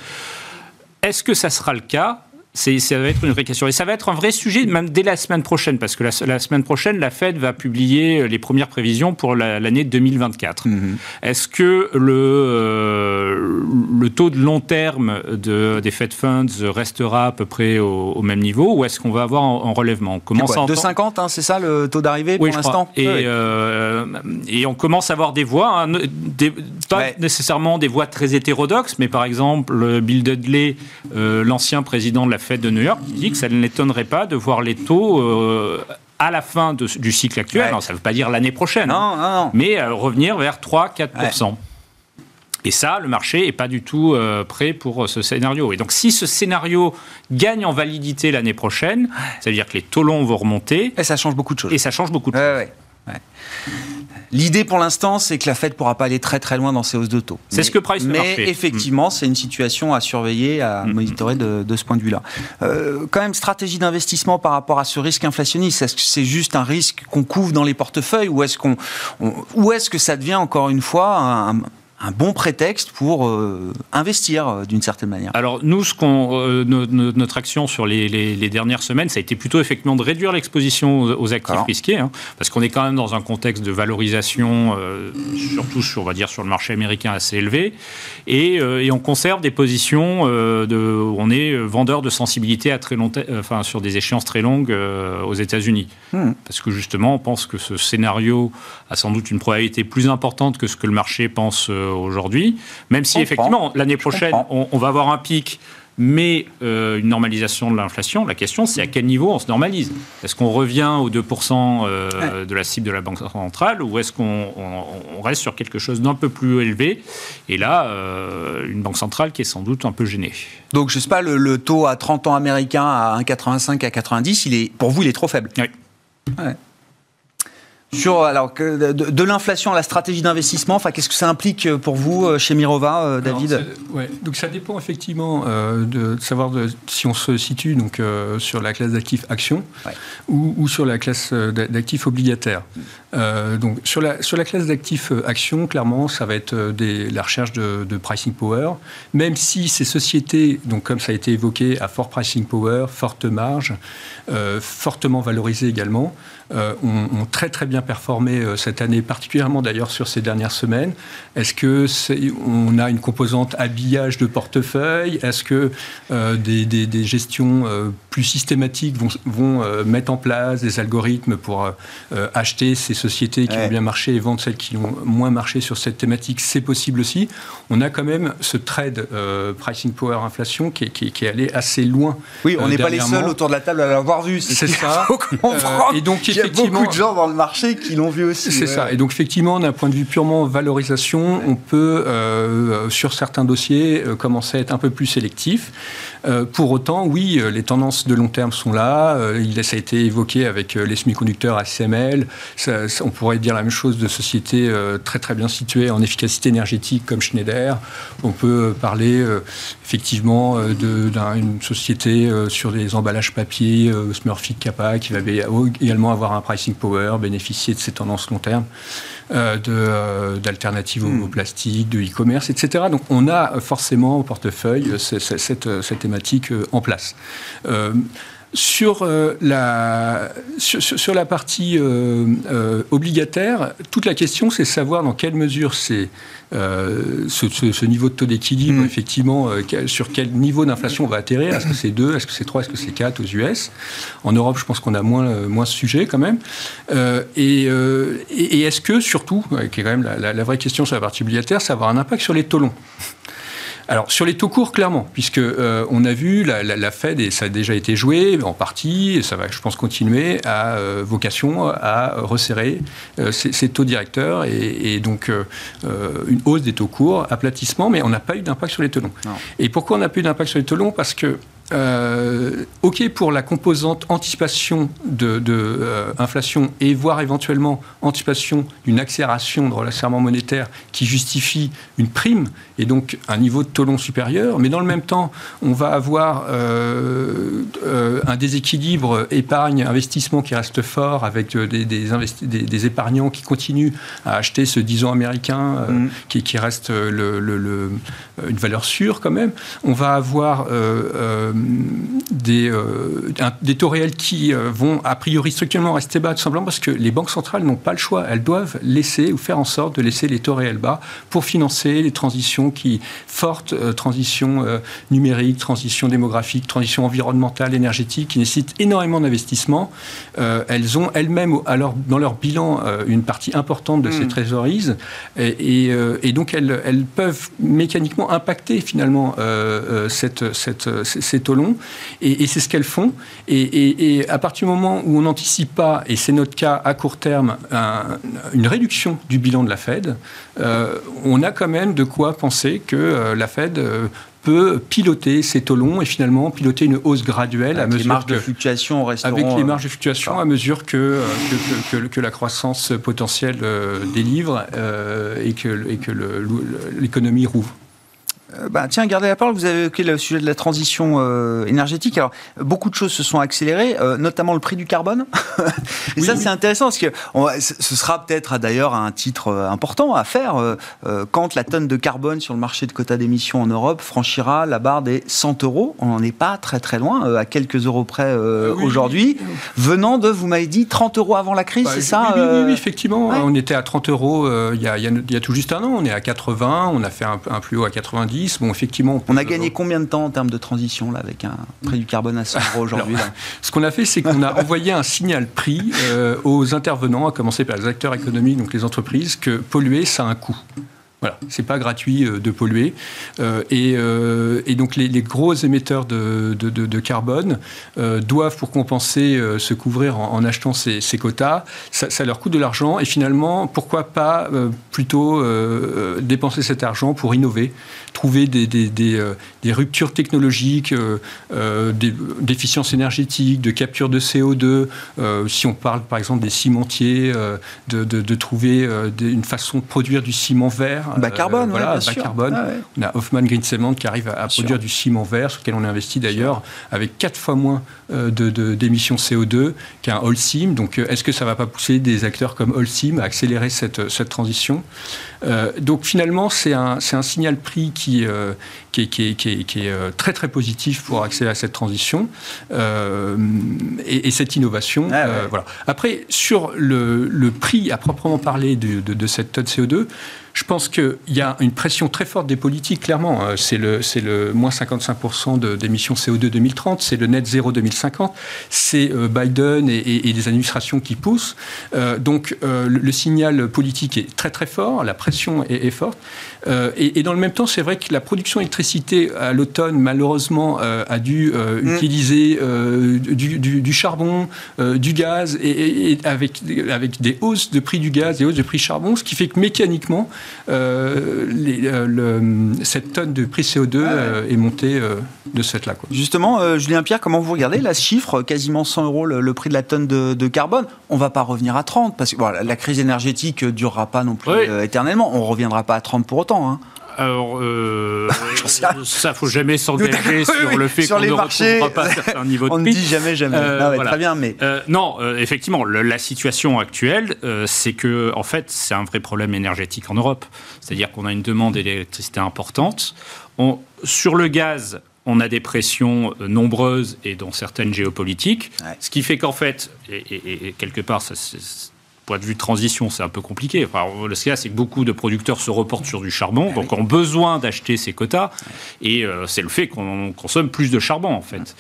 Est-ce que ça sera le cas? Ça va être une vraie question. Et ça va être un vrai sujet même dès la semaine prochaine, parce que la, semaine prochaine, la Fed va publier les premières prévisions pour l'année 2024. Mhm. Est-ce que le, euh, le taux de long terme de, des Fed Funds restera à peu près au, même niveau, ou est-ce qu'on va avoir un, relèvement? On commence à 2,50, hein, c'est ça le taux d'arrivée pour l'instant? Et, euh, et, on commence à avoir des voix, hein, pas nécessairement des voix très hétérodoxes, mais par exemple, Bill Dudley, euh, l'ancien président de la Fed de New York qui dit que ça ne l'étonnerait pas de voir les taux euh, à la fin du cycle actuel, ça ne veut pas dire l'année prochaine, hein, mais euh, revenir vers 3-4%. Et ça, le marché n'est pas du tout euh, prêt pour ce scénario. Et donc, si ce scénario gagne en validité l'année prochaine, ça veut dire que les taux longs vont remonter. Et ça change beaucoup de choses. Et ça change beaucoup de choses. L'idée pour l'instant, c'est que la Fed ne pourra pas aller très très loin dans ses hausses de taux. C'est ce que Price Mais effectivement, mm. c'est une situation à surveiller, à mm. monitorer de, ce point de vue-là. Euh, quand même, stratégie d'investissement par rapport à ce risque inflationniste, est-ce que c'est juste un risque qu'on couvre dans les portefeuilles ou est-ce qu'on, ou est-ce que ça devient encore une fois un, un bon prétexte pour euh, investir euh, d'une certaine manière. Alors nous, ce qu'on, euh, notre action sur les, dernières semaines, ça a été plutôt effectivement de réduire l'exposition aux, actifs risqués, hein, parce qu'on est quand même dans un contexte de valorisation, surtout sur, on va dire, sur le marché américain assez élevé, et, on conserve des positions de, où on est vendeur de sensibilité à très long, enfin sur des échéances très longues aux États-Unis, hmm. parce que justement, on pense que ce scénario a sans doute une probabilité plus importante que ce que le marché pense aujourd'hui, même si effectivement l'année prochaine on, va avoir un pic mais euh, une normalisation de l'inflation, la question c'est à quel niveau on se normalise? Est-ce qu'on revient aux 2% euh, de la cible de la Banque centrale ou est-ce qu'on reste sur quelque chose d'un peu plus élevé? Et là, euh, une Banque centrale qui est sans doute un peu gênée. Donc je ne sais pas, le, taux à 30 ans américain à 1,85 à 90, il est, pour vous il est trop faible? Oui. Sur alors de, l'inflation à la stratégie d'investissement, enfin qu'est-ce que ça implique euh, pour vous euh, chez Mirova, euh, David ouais. Donc ça dépend effectivement de, savoir si on se situe donc sur la classe d'actifs actions ou, sur la classe d'actifs obligataires. donc sur la sur la classe d'actifs actions, clairement, ça va être des, la recherche de, de, pricing power, même si ces sociétés, donc comme ça a été évoqué, à fort pricing power, forte marge, fortement valorisées également. Euh, ont, très très bien performé euh, cette année, particulièrement d'ailleurs sur ces dernières semaines. Est-ce que on a une composante habillage de portefeuille? Est-ce que euh, des, des, gestions plus systématiques vont, vont mettre en place des algorithmes pour acheter ces sociétés qui ont bien marché et vendre celles qui ont moins marché sur cette thématique? C'est possible aussi. On a quand même ce trade pricing power inflation qui est, qui, est, allé assez loin. Oui, on n'est pas les seuls autour de la table à l'avoir vu. C'est ça. <laughs> et donc il y a beaucoup de gens dans le marché qui l'ont vu aussi. C'est ça. Et donc, effectivement, d'un point de vue purement valorisation, on peut, euh, sur certains dossiers, euh, commencer à être un peu plus sélectif. Euh, pour autant, oui, les tendances de long terme sont là. il, ça a été évoqué avec les semi-conducteurs ASML. on pourrait dire la même chose de sociétés très très bien situées en efficacité énergétique comme Schneider. On peut parler effectivement d'une société sur des emballages papier, Smurfit Kappa, qui va également avoir un pricing power, bénéficier de ces tendances long terme. Euh, d'alternatives au, hmm. plastique, de e-commerce, etc. Donc on a forcément au portefeuille cette, cette, thématique euh, en place. Euh, sur, la, sur, la partie obligataire, toute la question, c'est savoir dans quelle mesure c'est euh, ce, niveau de taux d'équilibre, mm. effectivement, euh, sur quel niveau d'inflation on va atterrir Est-ce que c'est 2, est-ce que c'est 3, est-ce que c'est 4 aux US En Europe, je pense qu'on a moins, euh, moins ce sujet quand même. et, est-ce que, surtout, qui est quand même la, la, vraie question sur la partie obligataire, ça va avoir un impact sur les taux longs? Alors sur les taux courts, clairement, puisque euh, on a vu la, Fed et ça a déjà été joué en partie, et ça va, je pense, continuer à euh, vocation à resserrer euh, ces, taux directeurs et, donc une hausse des taux courts, aplatissement, mais on n'a pas eu d'impact sur les taux longs. Et pourquoi on n'a pas eu d'impact sur les taux longs? Parce que euh, OK pour la composante anticipation de, euh, inflation et voire éventuellement anticipation d'une accélération de resserrement monétaire qui justifie une prime et donc un niveau de taux long supérieur. Mais dans le même temps, on va avoir euh, un déséquilibre épargne-investissement qui reste fort avec des, des, épargnants qui continuent à acheter ce 10 ans américain mmh. qui, reste le, une valeur sûre quand même. On va avoir des, euh, des taux réels qui euh, vont a priori structurellement rester bas, tout simplement parce que les banques centrales n'ont pas le choix. Elles doivent laisser ou faire en sorte de laisser les taux réels bas pour financer les transitions qui, fortes euh, transitions numériques, transitions démographiques, transitions environnementales, énergétiques, qui nécessitent énormément d'investissements. elles ont elles-mêmes dans leur bilan une partie importante de ces hmm. trésoreries et, et, donc elles, elles, peuvent mécaniquement impacter finalement cette, cette, ces taux et, c'est ce qu'elles font. Et, à partir du moment où on n'anticipe pas, et c'est notre cas à court terme, une réduction du bilan de la Fed, euh, on a quand même de quoi penser que euh, la Fed euh, peut piloter ces taux longs et finalement piloter une hausse graduelle avec à mesure les marges de fluctuation avec les marges de fluctuation à mesure que que, que, la croissance potentielle délivre et que, et que l'économie rouvre. Euh, bah, tiens, gardez la parole. Vous avez évoqué le sujet de la transition euh, énergétique. Alors, beaucoup de choses se sont accélérées, euh, notamment le prix du carbone. <laughs> Et ça, c'est intéressant parce que ce sera peut-être d'ailleurs un titre important à faire quand la tonne de carbone sur le marché de quotas d'émissions en Europe franchira la barre des 100 euros. On n'en est pas très très loin, à quelques euros près aujourd'hui. Venant de, vous m'avez dit, 30 euros avant la crise, bah, c'est ça oui, effectivement. On était à 30 euros il y, a, tout juste un an. On est à 80. On a fait un, un plus haut à 90. Bon, effectivement. On, a gagné combien de temps en termes de transition là, avec un prix du carbone à 100 euros aujourd'hui Ce qu'on a fait, c'est qu'on a <laughs> envoyé un signal prix euh, aux intervenants, à commencer par les acteurs économiques, donc les entreprises, que polluer, ça a un coût. Voilà, c'est pas gratuit euh, de polluer. Euh, euh, et, donc les, gros émetteurs de, carbone doivent, pour compenser, se couvrir en, achetant ces, quotas. Ça, leur coûte de l'argent. Et finalement, pourquoi pas plutôt dépenser cet argent pour innover, trouver des, ruptures technologiques, d'efficience énergétique, de capture de CO2. si on parle par exemple des cimentiers, de, trouver une façon de produire du ciment vert Bas euh, carbone, voilà, bas carbone. Ah on a Hoffman Green Cement qui arrive à, produire du ciment vert, sur lequel on investit d'ailleurs, avec quatre fois moins euh, d'émissions de, CO2 qu'un Holcim. Donc, euh, est-ce que ça ne va pas pousser des acteurs comme Holcim à accélérer cette, cette transition? Donc, finalement, c'est un, un, signal prix qui, qui, qui, qui, qui est très très positif pour accéder à cette transition et, et, cette innovation. Ah voilà. Après, sur le, le, prix à proprement parler de, de, de cette tonne CO2, je pense qu'il y a une pression très forte des politiques, clairement. Euh, c'est le, le moins 55% d'émissions CO2 2030, c'est le net zéro 2050, c'est euh, Biden et, des administrations qui poussent. Euh, donc le, signal politique est très très fort, la pression est, forte. Et, dans le même temps, c'est vrai que la production d'électricité à l'automne, malheureusement, a dû mm. utiliser du, du, charbon, du gaz, et, avec, avec des hausses de prix du gaz, des hausses de prix du charbon, ce qui fait que mécaniquement, cette tonne de prix CO2 est montée de cette là. Justement, Julien Pierre, comment vous regardez la chiffre, quasiment 100 euros le, prix de la tonne de, carbone? On ne va pas revenir à 30 parce que la crise énergétique ne durera pas non plus éternellement. On ne reviendra pas à 30 pour autant. Hein. Alors, euh, <laughs> ça, faut jamais s'engager <laughs> sur le fait qu'on ne marchés, retrouvera pas certains niveaux de On ne dit jamais, jamais. Euh, Très bien, mais euh, non, euh, effectivement, la situation actuelle, c'est que, en fait, c'est un vrai problème énergétique en Europe. C'est-à-dire qu'on a une demande d'électricité importante. On, sur le gaz, on a des pressions nombreuses et dont certaines géopolitiques, ce qui fait qu'en fait, et, et quelque part, ça, point de vue de transition, c'est un peu compliqué. Enfin, le cas, c'est que beaucoup de producteurs se reportent sur du charbon, eh donc ont besoin d'acheter ces quotas. Et euh, c'est le fait qu'on consomme plus de charbon, en fait.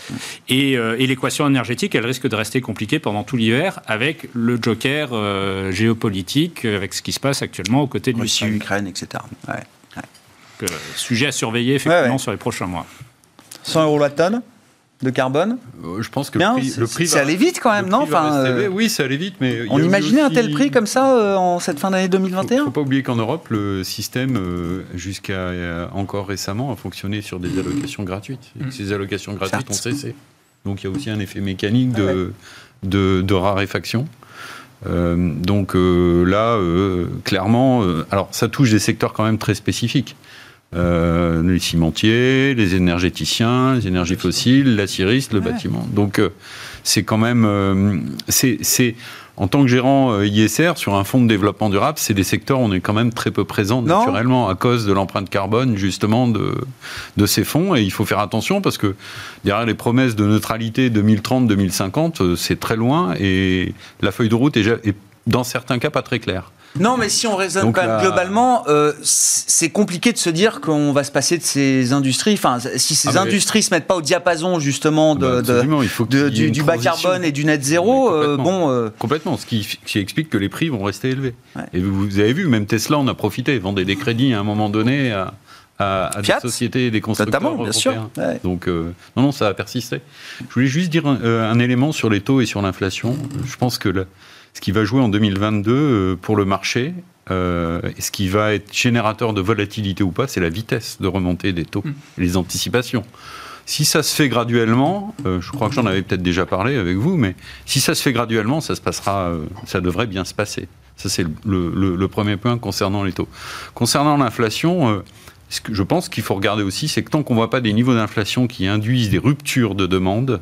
Euh, et, l'équation énergétique, elle risque de rester compliquée pendant tout l'hiver avec le joker euh, géopolitique, avec ce qui se passe actuellement aux côtés de Russie, Ukraine, etc. sujet à surveiller, effectivement, sur les prochains mois. 100 euros la tonne? De carbone euh, Je pense que le prix, c'est allé vite quand même, non enfin, euh, Oui, c'est allé vite, mais on imaginait un tel prix comme ça euh, en cette fin d'année 2021. Il ne faut pas oublier qu'en Europe, le système jusqu'à encore récemment a fonctionné sur des allocations gratuites. Et mm. ces allocations gratuites ont cessé. Donc il y a aussi un effet mécanique de, de, de, raréfaction. donc là, clairement, alors ça touche des secteurs quand même très spécifiques. Euh, les cimentiers, les énergéticiens, les énergies fossiles, l'acieriste, le bâtiment. Donc euh, c'est quand même, euh, c'est en tant que gérant ISR sur un fonds de développement durable, c'est des secteurs où on est quand même très peu présent naturellement à cause de l'empreinte carbone justement de, de ces fonds. Et il faut faire attention parce que derrière les promesses de neutralité 2030-2050, c'est très loin et la feuille de route est, est dans certains cas pas très claire. Non, mais si on raisonne globalement, euh, c'est compliqué de se dire qu'on va se passer de ces industries. Enfin, si ces ah, industries se mettent pas au diapason justement de, bah, du, bas carbone et du net zéro, euh, bon. Euh, complètement. Ce qui, explique que les prix vont rester élevés. Et vous, avez vu, même Tesla, on a profité, vendait des crédits à un moment donné à, à, des sociétés et des constructeurs Notamment, bien sûr. Donc, non, non, ça a persisté. Je voulais juste dire un, élément sur les taux et sur l'inflation. Je pense que ce qui va jouer en 2022 euh, pour le marché, euh, ce qui va être générateur de volatilité ou pas, c'est la vitesse de remontée des taux, les anticipations. Si ça se fait graduellement, euh, je crois que j'en avais peut-être déjà parlé avec vous, mais si ça se fait graduellement, ça se passera, ça devrait bien se passer. Ça c'est le, premier point concernant les taux. Concernant l'inflation, ce je pense qu'il faut regarder aussi, c'est que tant qu'on ne voit pas des niveaux d'inflation qui induisent des ruptures de demande,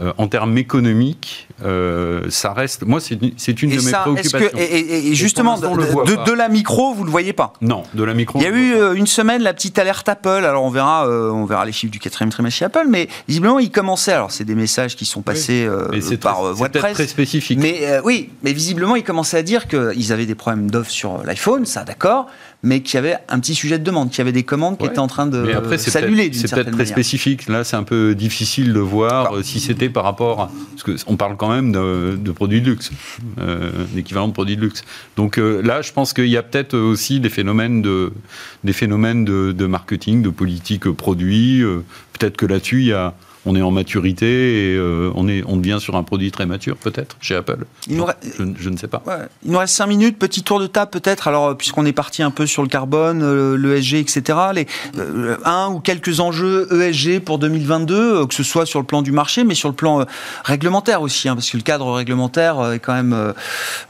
euh, en termes économiques, euh, ça reste. Moi, c'est une, de mes préoccupations. et, justement, de, la micro, vous le voyez pas? Non, de la micro. Il y a eu euh, une semaine la petite alerte Apple. Alors on verra, on verra les chiffres du quatrième trimestre chez Apple, mais visiblement ils commençaient. Alors c'est des messages qui sont passés par voie de presse. Très spécifique. Mais oui, mais visiblement ils commençaient à dire qu'ils avaient des problèmes d'offres sur l'iPhone, ça d'accord mais qu'il y avait un petit sujet de demande, qu'il y avait des commandes qui étaient en train de s'annuler C'est peut-être très spécifique. Là, c'est un peu difficile de voir euh, si c'était par rapport. À, parce qu'on parle quand même de, produits de luxe, euh, d'équivalent de produits de luxe. Donc euh, là, je pense qu'il y a peut-être aussi des phénomènes de, des phénomènes de, de marketing, de politique produit. peut-être que là-dessus, il y a on est en maturité et euh, on, est, on devient sur un produit très mature, peut-être, chez Apple. je, ne sais pas. Il nous reste 5 minutes, petit tour de table peut-être. Alors, euh, puisqu'on est parti un peu sur le carbone, euh, l'ESG, etc., les, un ou quelques enjeux ESG pour 2022, que ce soit sur le plan du marché, mais sur le plan réglementaire aussi, hein, parce que le cadre réglementaire est quand même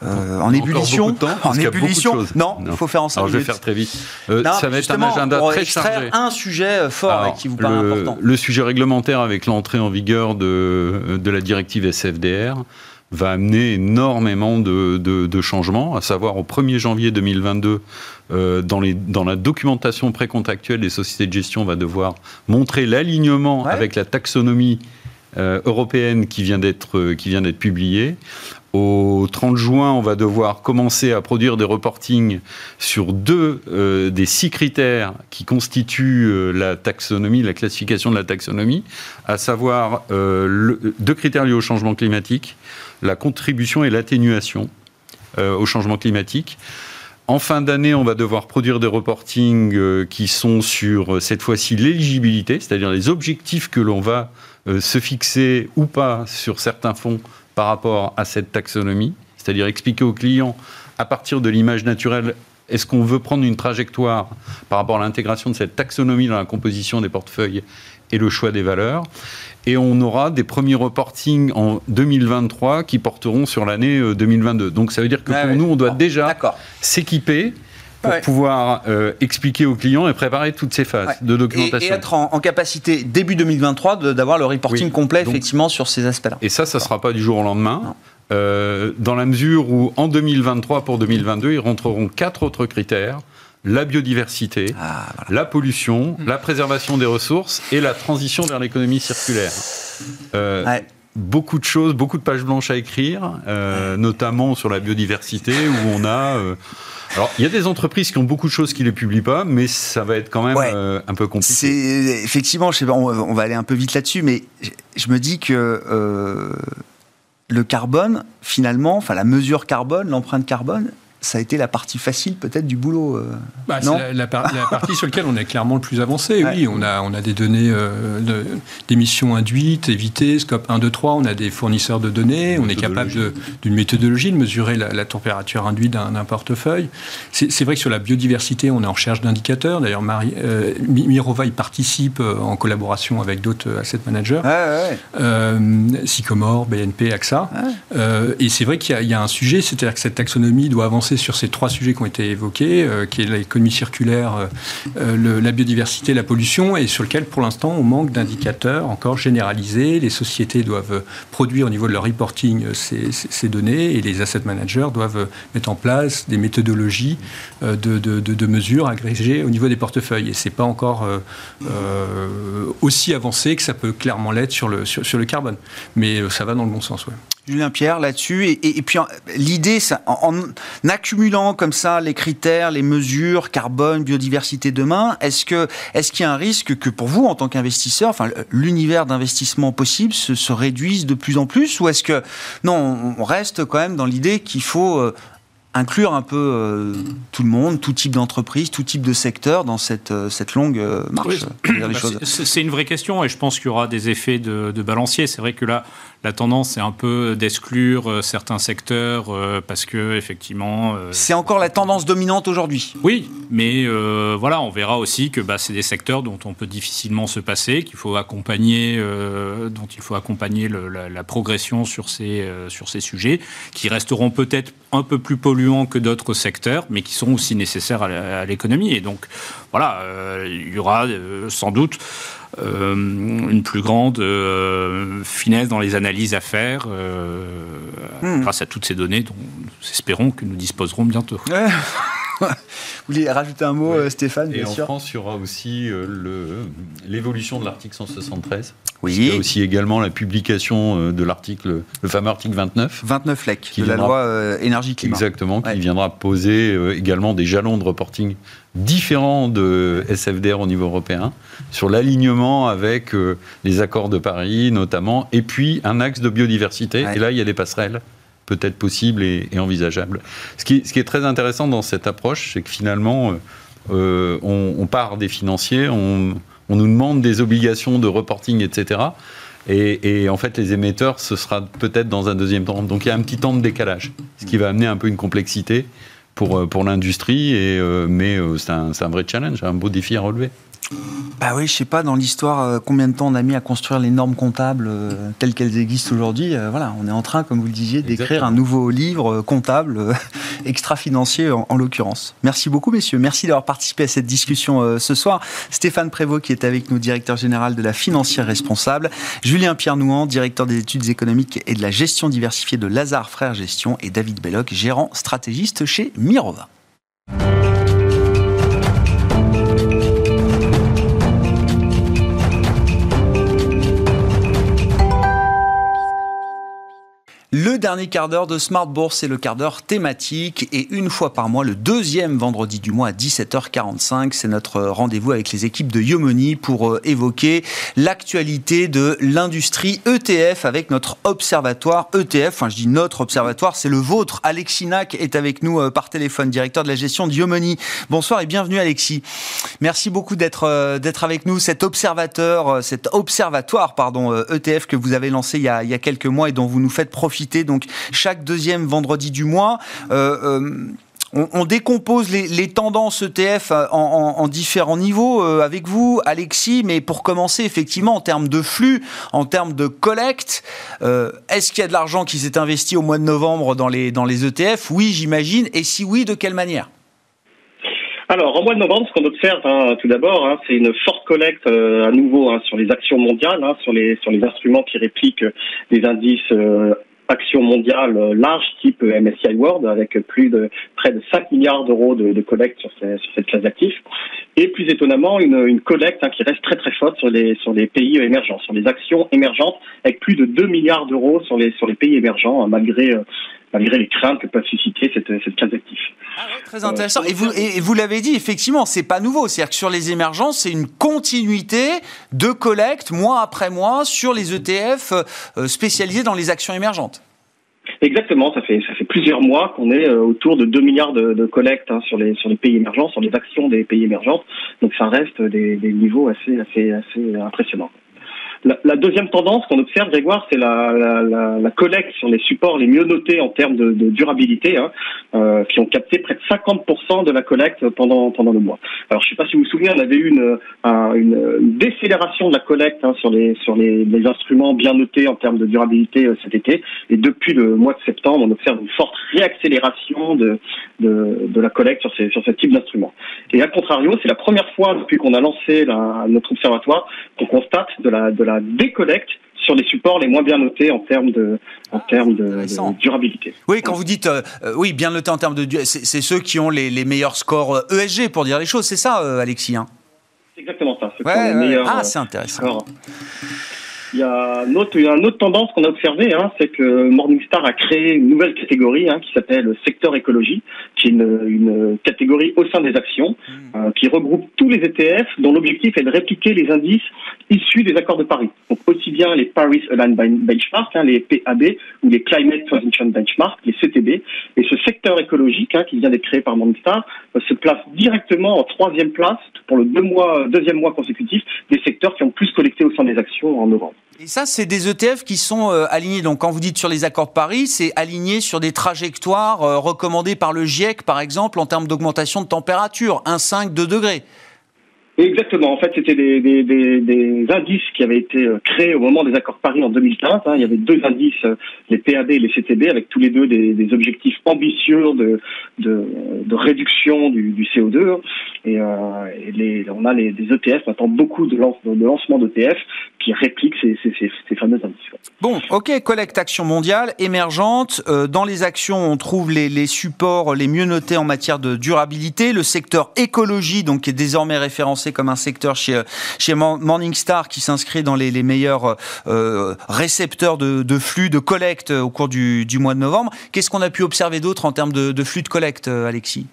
en ébullition. Temps, en ébullition. Non, il faut faire en 5 Alors, je vais faire très vite. ça va être un agenda très chargé. un sujet fort qui vous paraît important. Le sujet réglementaire avec l'entrée en vigueur de, de, la directive SFDR, va amener énormément de, de, changements, à savoir au 1er janvier 2022, euh, dans, les, dans la documentation précontractuelle, les sociétés de gestion va devoir montrer l'alignement avec la taxonomie euh, européenne qui vient d'être qui vient d'être publiée. Au 30 juin, on va devoir commencer à produire des reportings sur deux euh, des six critères qui constituent euh, la taxonomie, la classification de la taxonomie, à savoir euh, deux critères liés au changement climatique, la contribution et l'atténuation au changement climatique. En fin d'année, on va devoir produire des reportings qui sont sur cette fois-ci l'éligibilité, c'est-à-dire les objectifs que l'on va se fixer ou pas sur certains fonds par rapport à cette taxonomie, c'est-à-dire expliquer aux clients à partir de l'image naturelle est-ce qu'on veut prendre une trajectoire par rapport à l'intégration de cette taxonomie dans la composition des portefeuilles et le choix des valeurs. Et on aura des premiers reportings en 2023 qui porteront sur l'année 2022. Euh, Donc ça veut dire que pour nous, on doit déjà s'équiper pour pouvoir euh, expliquer aux clients et préparer toutes ces phases de documentation. Et, être en, capacité, début 2023, d'avoir le reporting complet, effectivement, sur ces aspects-là. Et ça, ça ne sera pas du jour au lendemain. Euh, dans la mesure où, en 2023 pour 2022, ils rentreront quatre autres critères la biodiversité, ah, la pollution, hmm. la préservation des ressources et la transition vers l'économie circulaire. Euh, beaucoup de choses, beaucoup de pages blanches à écrire, notamment sur la biodiversité, où on a alors, il y a des entreprises qui ont beaucoup de choses qui ne les publient pas, mais ça va être quand même euh, un peu compliqué. C'est effectivement, je sais pas, on, va aller un peu vite là-dessus, mais je me dis que euh, le carbone, finalement, enfin la mesure carbone, l'empreinte carbone, ça a été la partie facile peut-être du boulot. Euh, bah, la, partie sur laquelle on est clairement le plus avancé. Oui, on a, on a des données euh, d'émissions induites, évitées, scope 1, 2, 3. On a des fournisseurs de données. On est capable d'une méthodologie de mesurer la, température induite d'un portefeuille. C'est vrai que sur la biodiversité, on est en recherche d'indicateurs. D'ailleurs, euh, Mirova y participe euh, en collaboration avec d'autres asset managers. Sycomore, BNP, AXA. et c'est vrai qu'il y, y, a un sujet, c'est-à-dire que cette taxonomie doit avancer sur ces trois sujets qui ont été évoqués, euh, qui est l'économie circulaire, euh, euh, la biodiversité, la pollution, et sur lequel pour l'instant on manque d'indicateurs encore généralisés. Les sociétés doivent produire au niveau de leur reporting ces, données, et les asset managers doivent mettre en place des méthodologies de, mesures agrégées au niveau des portefeuilles. Et c'est pas encore aussi avancé que ça peut clairement l'être sur le, carbone. Mais ça va dans le bon sens. Julien Pierre là-dessus. Et, puis l'idée, en, en, accumulant comme ça les critères, les mesures, carbone, biodiversité demain, est-ce que est-ce qu'il y a un risque que pour vous, en tant qu'investisseur, enfin l'univers d'investissement possible se, se, réduise de plus en plus, ou est-ce que non, on reste quand même dans l'idée qu'il faut euh, inclure un peu euh, tout le monde, tout type d'entreprise, tout type de secteur dans cette, euh, cette longue euh, marche bah, C'est une vraie question et je pense qu'il y aura des effets de, de balancier. C'est vrai que là, la tendance est un peu d'exclure certains secteurs parce que effectivement. c'est encore la tendance dominante aujourd'hui. Oui, mais voilà, on verra aussi que bah, c'est des secteurs dont on peut difficilement se passer, qu'il faut accompagner, dont il faut accompagner la, la, progression sur ces, sur ces sujets, qui resteront peut-être un peu plus polluants que d'autres secteurs, mais qui sont aussi nécessaires à l'économie. Et donc, voilà, euh, il y aura euh, sans doute euh, une plus grande finesse dans les analyses à faire hmm. grâce à toutes ces données dont nous espérons que nous disposerons bientôt. <laughs> Vous voulez rajouter un mot, Stéphane Et en France, il y aura aussi l'évolution de l'article 173. Oui. Il y a aussi également la publication de l'article, le fameux article 29. 29 LEC, qui de la loi énergie-climat. Exactement, qui viendra poser également des jalons de reporting différent de SFDR au niveau européen, sur l'alignement avec euh, les accords de Paris notamment, et puis un axe de biodiversité. Et là, il y a des passerelles peut-être possibles et, envisageables. Ce qui, est très intéressant dans cette approche, c'est que finalement, euh, on, part des financiers, on, nous demande des obligations de reporting, etc. Et, en fait, les émetteurs, ce sera peut-être dans un deuxième temps. Donc il y a un petit temps de décalage, ce qui va amener un peu une complexité pour, euh, l'industrie, euh, mais euh, c'est un vrai challenge, un beau défi à relever. Bah oui, je sais pas dans l'histoire euh, combien de temps on a mis à construire les normes comptables euh, telles qu'elles existent aujourd'hui. Euh, voilà, on est en train, comme vous le disiez, d'écrire un nouveau livre comptable <laughs> extra-financier en, l'occurrence. Merci beaucoup, messieurs. Merci d'avoir participé à cette discussion ce soir. Stéphane Prévost qui est avec nous, directeur général de la financière responsable. Julien Pierre Nouan, directeur des études économiques et de la gestion diversifiée de Lazare Frères Gestion et David Belloc, gérant stratégiste chez Mirova. Dernier quart d'heure de Smart Bourse, c'est le quart d'heure thématique et une fois par mois, le deuxième vendredi du mois à 17h45, c'est notre rendez-vous avec les équipes de Yomoni pour euh, évoquer l'actualité de l'industrie ETF avec notre observatoire ETF. Enfin, je dis notre observatoire, c'est le vôtre. Alexis Nac est avec nous euh, par téléphone, directeur de la gestion de Yomoni. Bonsoir et bienvenue Alexis. Merci beaucoup d'être euh, d'être avec nous. Cet observateur, cet observatoire pardon ETF que vous avez lancé il y a, il y a quelques mois et dont vous nous faites profiter donc chaque deuxième vendredi du mois. Euh, euh, on, décompose les, tendances ETF en, différents niveaux avec vous, Alexis, mais pour commencer, effectivement, en termes de flux, en termes de collecte, est-ce qu'il y a de l'argent qui s'est investi au mois de novembre dans les, les ETF Oui, j'imagine. Et si oui, de quelle manière? Alors, en mois de novembre, ce qu'on observe hein, tout d'abord, hein, c'est une forte collecte euh, à nouveau hein, sur les actions mondiales, sur les sur les instruments qui répliquent des indices euh, actions mondiales euh, larges type MSCI World avec plus de près de 5 milliards d'euros de, collecte sur, cette classe d'actifs et plus étonnamment une, collecte qui reste très très forte sur les sur les pays émergents sur les actions émergentes avec plus de 2 milliards d'euros sur les sur les pays émergents malgré malgré les craintes que peut susciter cette, cette classe d'actifs. Ah très intéressant. Et vous, et vous l'avez dit, effectivement, c'est pas nouveau. C'est-à-dire que sur les émergences, c'est une continuité de collecte mois après mois sur les ETF euh, spécialisés dans les actions émergentes. Exactement, ça fait ça fait plusieurs mois qu'on est euh, autour de 2 milliards de, de collectes hein, sur les sur les pays émergents, sur les actions des pays émergents. Donc ça reste des, des niveaux assez assez assez impressionnants. La, deuxième tendance qu'on observe, Grégoire, c'est la, la, la, collecte sur les supports les mieux notés en termes de, de durabilité, hein, euh, qui ont capté près de 50% de la collecte pendant pendant le mois. Alors, je ne sais pas si vous vous souvenez, on avait eu une, une, décélération de la collecte hein, sur les sur les, les, instruments bien notés en termes de durabilité euh, cet été, et depuis le mois de septembre, on observe une forte réaccélération de de, de la collecte sur ces sur ce type d'instruments. Et à contrario, c'est la première fois depuis qu'on a lancé la, notre observatoire qu'on constate de la de la décollecte sur les supports les moins bien notés en termes de, en termes de, durabilité. Oui, quand vous dites euh, euh, oui, bien notés en termes de c'est ceux qui ont les, les, meilleurs scores ESG euh, e pour dire les choses, c'est ça, Alexis hein? C'est exactement ça. ah, c'est intéressant. Il y a une autre, une autre tendance qu'on a observée, hein, c'est que Morningstar a créé une nouvelle catégorie hein, qui s'appelle secteur écologie, qui est une, une catégorie au sein des actions, hmm. euh, qui regroupe tous les ETF dont l'objectif est de répliquer les indices issus des accords de Paris. Donc aussi bien les Paris Aligned Benchmark, hein, les PAB, ou les Climate Transition Benchmark, les CTB. Et ce secteur écologique, hein, qui vient d'être créé par Morningstar, euh, se place directement en troisième place pour le deux mois, deuxième mois consécutif des secteurs qui ont plus collecté au sein des actions en novembre. Et ça, c'est des ETF qui sont euh, alignés. Donc, quand vous dites sur les accords de Paris, c'est aligné sur des trajectoires euh, recommandées par le GIEC, par exemple, en termes d'augmentation de température, 1,5, 2 degrés. Exactement. En fait, c'était des, indices qui avaient été euh, créés au moment des accords de Paris en 2015. Hein. Il y avait deux indices, les PAB et les CTB, avec tous les deux des, objectifs ambitieux de réduction du, du, CO2. Et, euh, et on a les, des ETF, attend beaucoup de, lance, de lancement d'ETF qui répliquent ces, ces, indices. Bon, ok, collecte action mondiale, émergente. Euh, dans les actions, on trouve les, supports les mieux notés en matière de durabilité. Le secteur écologie, donc, qui est désormais référencé comme un secteur chez, chez Morningstar qui s'inscrit dans les, meilleurs euh, récepteurs de, flux de collecte au cours du, mois de novembre. Qu'est-ce qu'on a pu observer d'autre en termes de, flux de collecte, Alexis?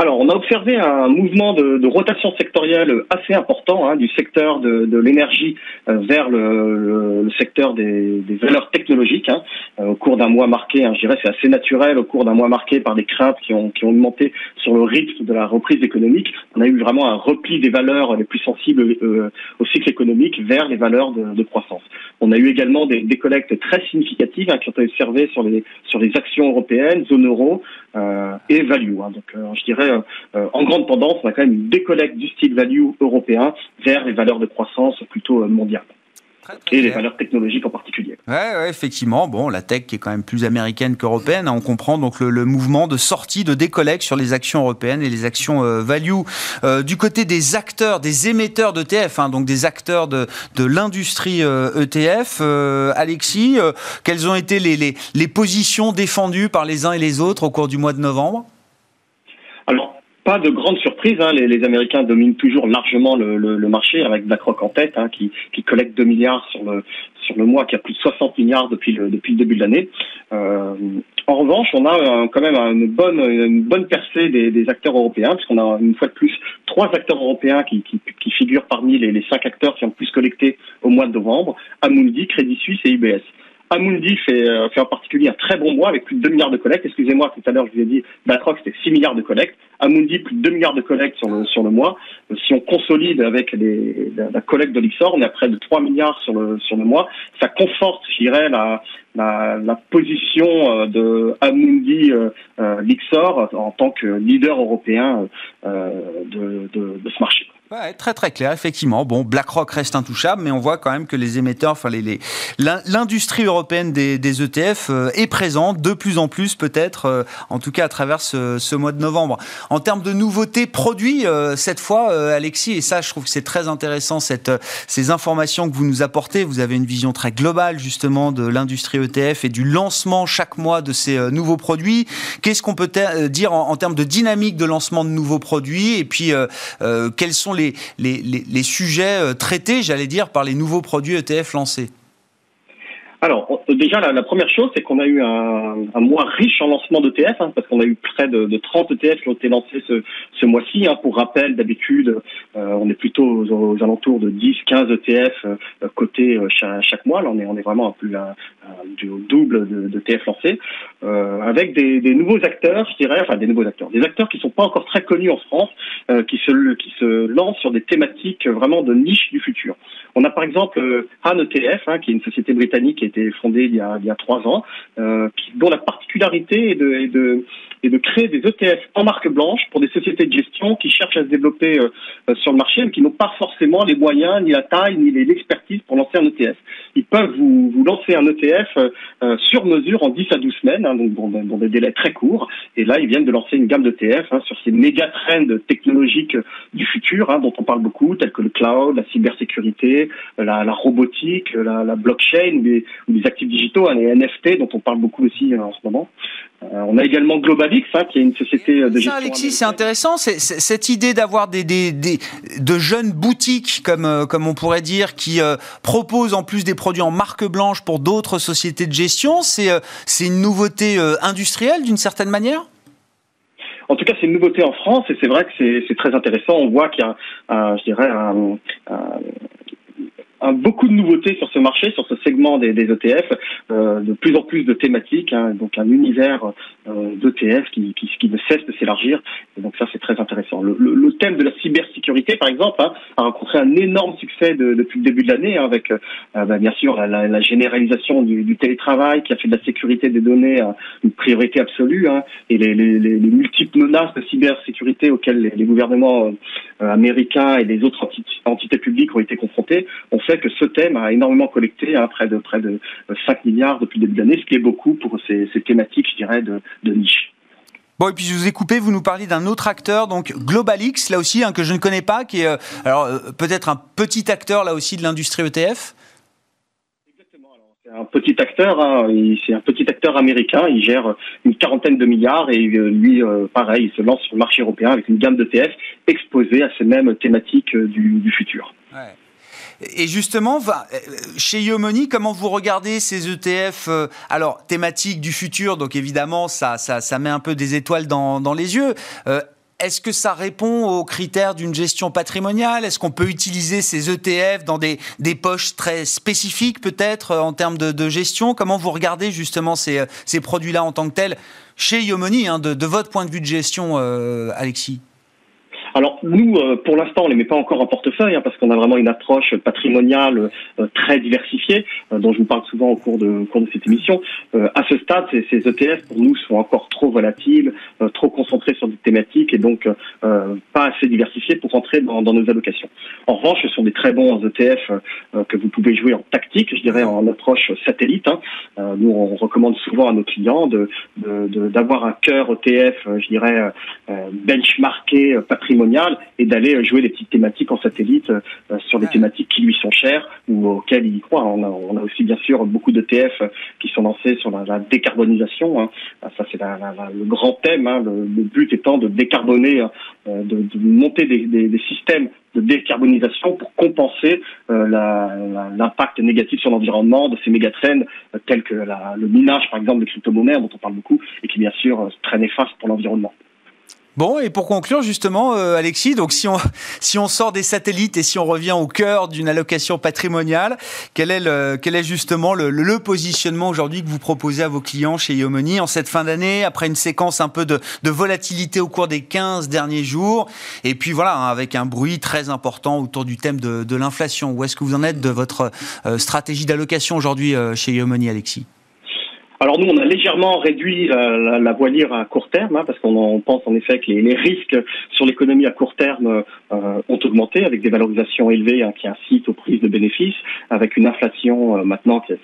Alors, on a observé un mouvement de, de rotation sectorielle assez important hein, du secteur de, de l'énergie euh, vers le, le, secteur des, des, valeurs technologiques hein, euh, au cours d'un mois marqué. Hein, je dirais c'est assez naturel au cours d'un mois marqué par des craintes qui ont, qui ont augmenté sur le rythme de la reprise économique. On a eu vraiment un repli des valeurs les plus sensibles euh, au cycle économique vers les valeurs de, de, croissance. On a eu également des, des collectes très significatives hein, qui ont été observées sur les sur les actions européennes, zone euro et value. Hein. Donc, je dirais euh, en grande tendance, on a quand même une décollecte du style value européen vers les valeurs de croissance plutôt euh, mondiales. et les valeurs technologiques en particulier. Oui, ouais, effectivement. Bon, la tech qui est quand même plus américaine qu'européenne, hein, on comprend donc le, mouvement de sortie, de décollecte sur les actions européennes et les actions euh, value. du côté des acteurs, des émetteurs d'ETF, hein, donc des acteurs de, de l'industrie ETF, e Alexis, quelles ont été les, les, les positions défendues par les uns et les autres au cours du mois de novembre? Pas de grande surprise. Hein. Les, Américains dominent toujours largement le, le, le marché avec BlackRock en tête, hein, qui, collecte 2 milliards sur le sur le mois, qui a plus de 60 milliards depuis le depuis le début de l'année. Euh, en revanche, on a quand même une bonne une bonne percée des, acteurs européens, puisqu'on a une fois de plus trois acteurs européens qui, figurent parmi les, les, cinq acteurs qui ont plus collecté au mois de novembre Amundi, Crédit Suisse et UBS. Amundi fait, euh, fait en particulier un très bon mois avec plus de 2 milliards de collectes. Excusez-moi, tout à l'heure, je vous ai dit, BlackRock, c'était 6 milliards de collectes. Amundi, plus de 2 milliards de collectes sur le, sur le mois. Si on consolide avec les, la, collecte de l'Ixor, on est à près de 3 milliards sur le, sur le mois. Ça conforte, je dirais, la, la, la position de Amundi Lixor en tant que leader européen de, de, de ce marché. Ouais, très très clair, effectivement. Bon, BlackRock reste intouchable, mais on voit quand même que les émetteurs, enfin l'industrie européenne des, ETF euh, est présente de plus en plus, peut-être, euh, en tout cas à travers ce, mois de novembre. En termes de nouveautés produits, euh, cette fois, Alexis, et ça, je trouve que c'est très intéressant ces informations que vous nous apportez. Vous avez une vision très globale justement de l'industrie ETF et du lancement chaque mois de ces nouveaux produits. Qu'est-ce qu'on peut dire en, en, termes de dynamique de lancement de nouveaux produits? Et puis quels sont sujets euh, traités, j'allais dire, par les nouveaux produits ETF lancés alors, déjà, la, première chose, c'est qu'on a eu un, mois riche en lancement d'ETF, hein, parce qu'on a eu près de, 30 ETF qui ont été lancés ce, mois-ci. Hein. Pour rappel, d'habitude, euh, on est plutôt aux, alentours de 10-15 ETF euh, cotés euh, chaque, mois. Là, on est, vraiment à plus du double de, TF lancés, avec des, nouveaux acteurs, je dirais, enfin des nouveaux acteurs, des acteurs qui sont pas encore très connus en France, qui se qui se lancent sur des thématiques vraiment de niche du futur. On a par exemple Han ETF, hein, qui est une société britannique été fondée il y a, il y a trois ans, euh, qui, dont la particularité est de, est de, est de créer des ETF en marque blanche pour des sociétés de gestion qui cherchent à se développer euh, euh, sur le marché, mais qui n'ont pas forcément les moyens, ni la taille, ni l'expertise pour lancer un ETF. Ils peuvent vous, vous lancer un ETF euh, sur mesure en 10 à 12 semaines, hein, donc dans, des délais très courts. Et là, ils viennent de lancer une gamme d'ETF hein, sur ces méga trends technologiques du futur, hein, dont on parle beaucoup, tels que le cloud, la cybersécurité, la, la robotique, la, la blockchain ou les, ou les, actifs digitaux, les NFT, dont on parle beaucoup aussi en ce moment. On a également Global hein, qui est une société de gestion. Ça, Alexis, c'est intéressant, c'est, cette idée d'avoir des, des, des, de jeunes boutiques, comme, euh, comme on pourrait dire, qui euh, proposent en plus des produits en marque blanche pour d'autres sociétés de gestion. C'est, euh, c'est une nouveauté industrielle d'une certaine manière? En tout cas, c'est une nouveauté en France et c'est vrai que c'est, c'est très intéressant. On voit qu'il y a, un, je dirais, un, un, beaucoup de nouveautés sur ce marché, sur ce segment des, des ETF, euh, de plus en plus de thématiques, hein, donc un univers euh, d'ETF qui, qui, qui, ne cesse de s'élargir. Et donc ça, c'est très intéressant. Le, le, le, thème de la cybersécurité, par exemple, hein, a rencontré un énorme succès de, depuis le début de l'année, hein, avec euh, bah, bien sûr la, la, généralisation du, du, télétravail qui a fait de la sécurité des données euh, une priorité absolue, hein, et les, les, les, multiples menaces de cybersécurité auxquelles les, gouvernements euh, américains et les autres entités, publiques ont été confrontés, ont que ce thème a énormément collecté, hein, près de près de 5 milliards depuis le début de l'année, ce qui est beaucoup pour ces, ces thématiques, je dirais, de, de niche. Bon, et puis je vous ai coupé, vous nous parliez d'un autre acteur, donc Globalix, là aussi, hein, que je ne connais pas, qui est euh, alors euh, peut-être un petit acteur, là aussi, de l'industrie ETF Exactement, c'est un petit acteur, hein, c'est un petit acteur américain, il gère une quarantaine de milliards et euh, lui, pareil, il se lance sur le marché européen avec une gamme d'ETF exposée à ces mêmes thématiques du, du futur. Ouais. Et justement, chez Yomoni, comment vous regardez ces ETF euh, Alors, thématique du futur, donc évidemment, ça, ça, ça met un peu des étoiles dans, les yeux. Euh, est-ce que ça répond aux critères d'une gestion patrimoniale? Est-ce qu'on peut utiliser ces ETF dans des, des poches très spécifiques, peut-être, en termes de, gestion? Comment vous regardez justement ces, ces produits-là en tant que tels chez Yomoni, hein, de, votre point de vue de gestion, euh, Alexis? Alors nous, euh, pour l'instant, on les met pas encore en portefeuille hein, parce qu'on a vraiment une approche patrimoniale euh, très diversifiée, euh, dont je vous parle souvent au cours de, cours de cette émission. à ce stade, ces, ETF pour nous sont encore trop volatiles, trop concentrés sur des thématiques et donc pas assez diversifiés pour rentrer dans, nos allocations. En revanche, ce sont des très bons ETF que vous pouvez jouer en tactique, je dirais en approche satellite. Hein. nous, on recommande souvent à nos clients d'avoir un cœur ETF, je dirais benchmarké patrimonial et d'aller jouer des petites thématiques en satellite euh, sur des thématiques qui lui sont chères ou auxquelles il croit. On a, on a aussi bien sûr beaucoup d'ETF qui sont lancés sur la, décarbonisation. Hein. Ça c'est le grand thème. Hein. Le, but étant de décarboner, euh, de, de monter des, des, des, systèmes de décarbonisation pour compenser euh, l'impact négatif sur l'environnement de ces mégatrends euh, tels que la, le minage par exemple de crypto-monnaies dont on parle beaucoup et qui bien sûr très néfaste pour l'environnement. Bon, et pour conclure justement, euh, Alexis, donc si on, <laughs> si on sort des satellites et si on revient au cœur d'une allocation patrimoniale, quel est, le, quel est justement le, le positionnement aujourd'hui que vous proposez à vos clients chez Yomoni en cette fin d'année, après une séquence un peu de, de, volatilité au cours des 15 derniers jours, et puis voilà, hein, avec un bruit très important autour du thème de, de l'inflation. Où est-ce que vous en êtes de votre euh, stratégie d'allocation aujourd'hui euh, chez Yomoni, Alexis? Alors nous, on a légèrement réduit la, la, la voilure à court terme, hein, parce qu'on pense en effet que les, les risques sur l'économie à court terme euh, ont augmenté avec des valorisations élevées hein, qui incitent aux prises de bénéfices, avec une inflation euh, maintenant qui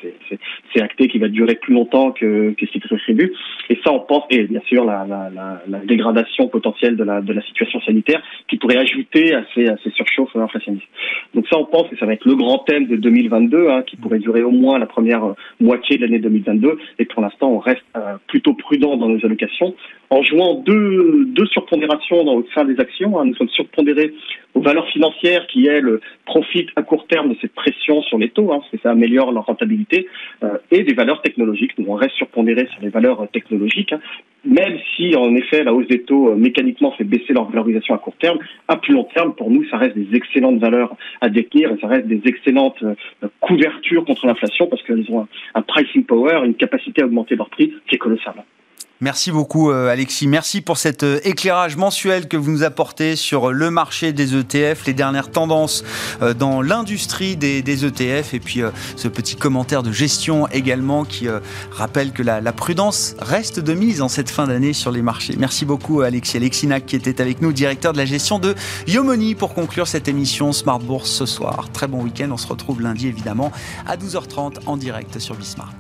c'est acté qui va durer plus longtemps que, que ce qui prévu. Et ça, on pense, et bien sûr la, la, dégradation potentielle de la, de la situation sanitaire qui pourrait ajouter à ces, à ces surchauffes inflationnistes. Donc ça, on pense que ça va être le grand thème de 2022, hein, qui pourrait durer au moins la première euh, moitié de l'année 2022 et pour l'instant, on reste euh, plutôt prudent dans nos allocations en jouant deux, deux surpondérations dans, au sein des actions. Hein. Nous sommes surpondérés aux valeurs financières qui, elles, profitent à court terme de cette pression sur les taux, hein, parce que ça améliore leur rentabilité, euh, et des valeurs technologiques. Nous, on reste surpondérés sur les valeurs technologiques, hein. même si, en effet, la hausse des taux euh, mécaniquement fait baisser leur valorisation à court terme. À plus long terme, pour nous, ça reste des excellentes valeurs à détenir et ça reste des excellentes couvertures contre l'inflation parce qu'elles ont un, un pricing power, une capacité à augmenter leur prix qui est colossale. Merci beaucoup euh, Alexis. Merci pour cet euh, éclairage mensuel que vous nous apportez sur le marché des ETF, les dernières tendances euh, dans l'industrie des, ETF et puis ce petit commentaire de gestion également qui rappelle que la, prudence reste de mise en cette fin d'année sur les marchés. Merci beaucoup Alexis. Alexis Nac qui était avec nous, directeur de la gestion de Yomoni pour conclure cette émission Smart Bourse ce soir. Très bon week-end. On se retrouve lundi évidemment à 12h30 en direct sur Bismart.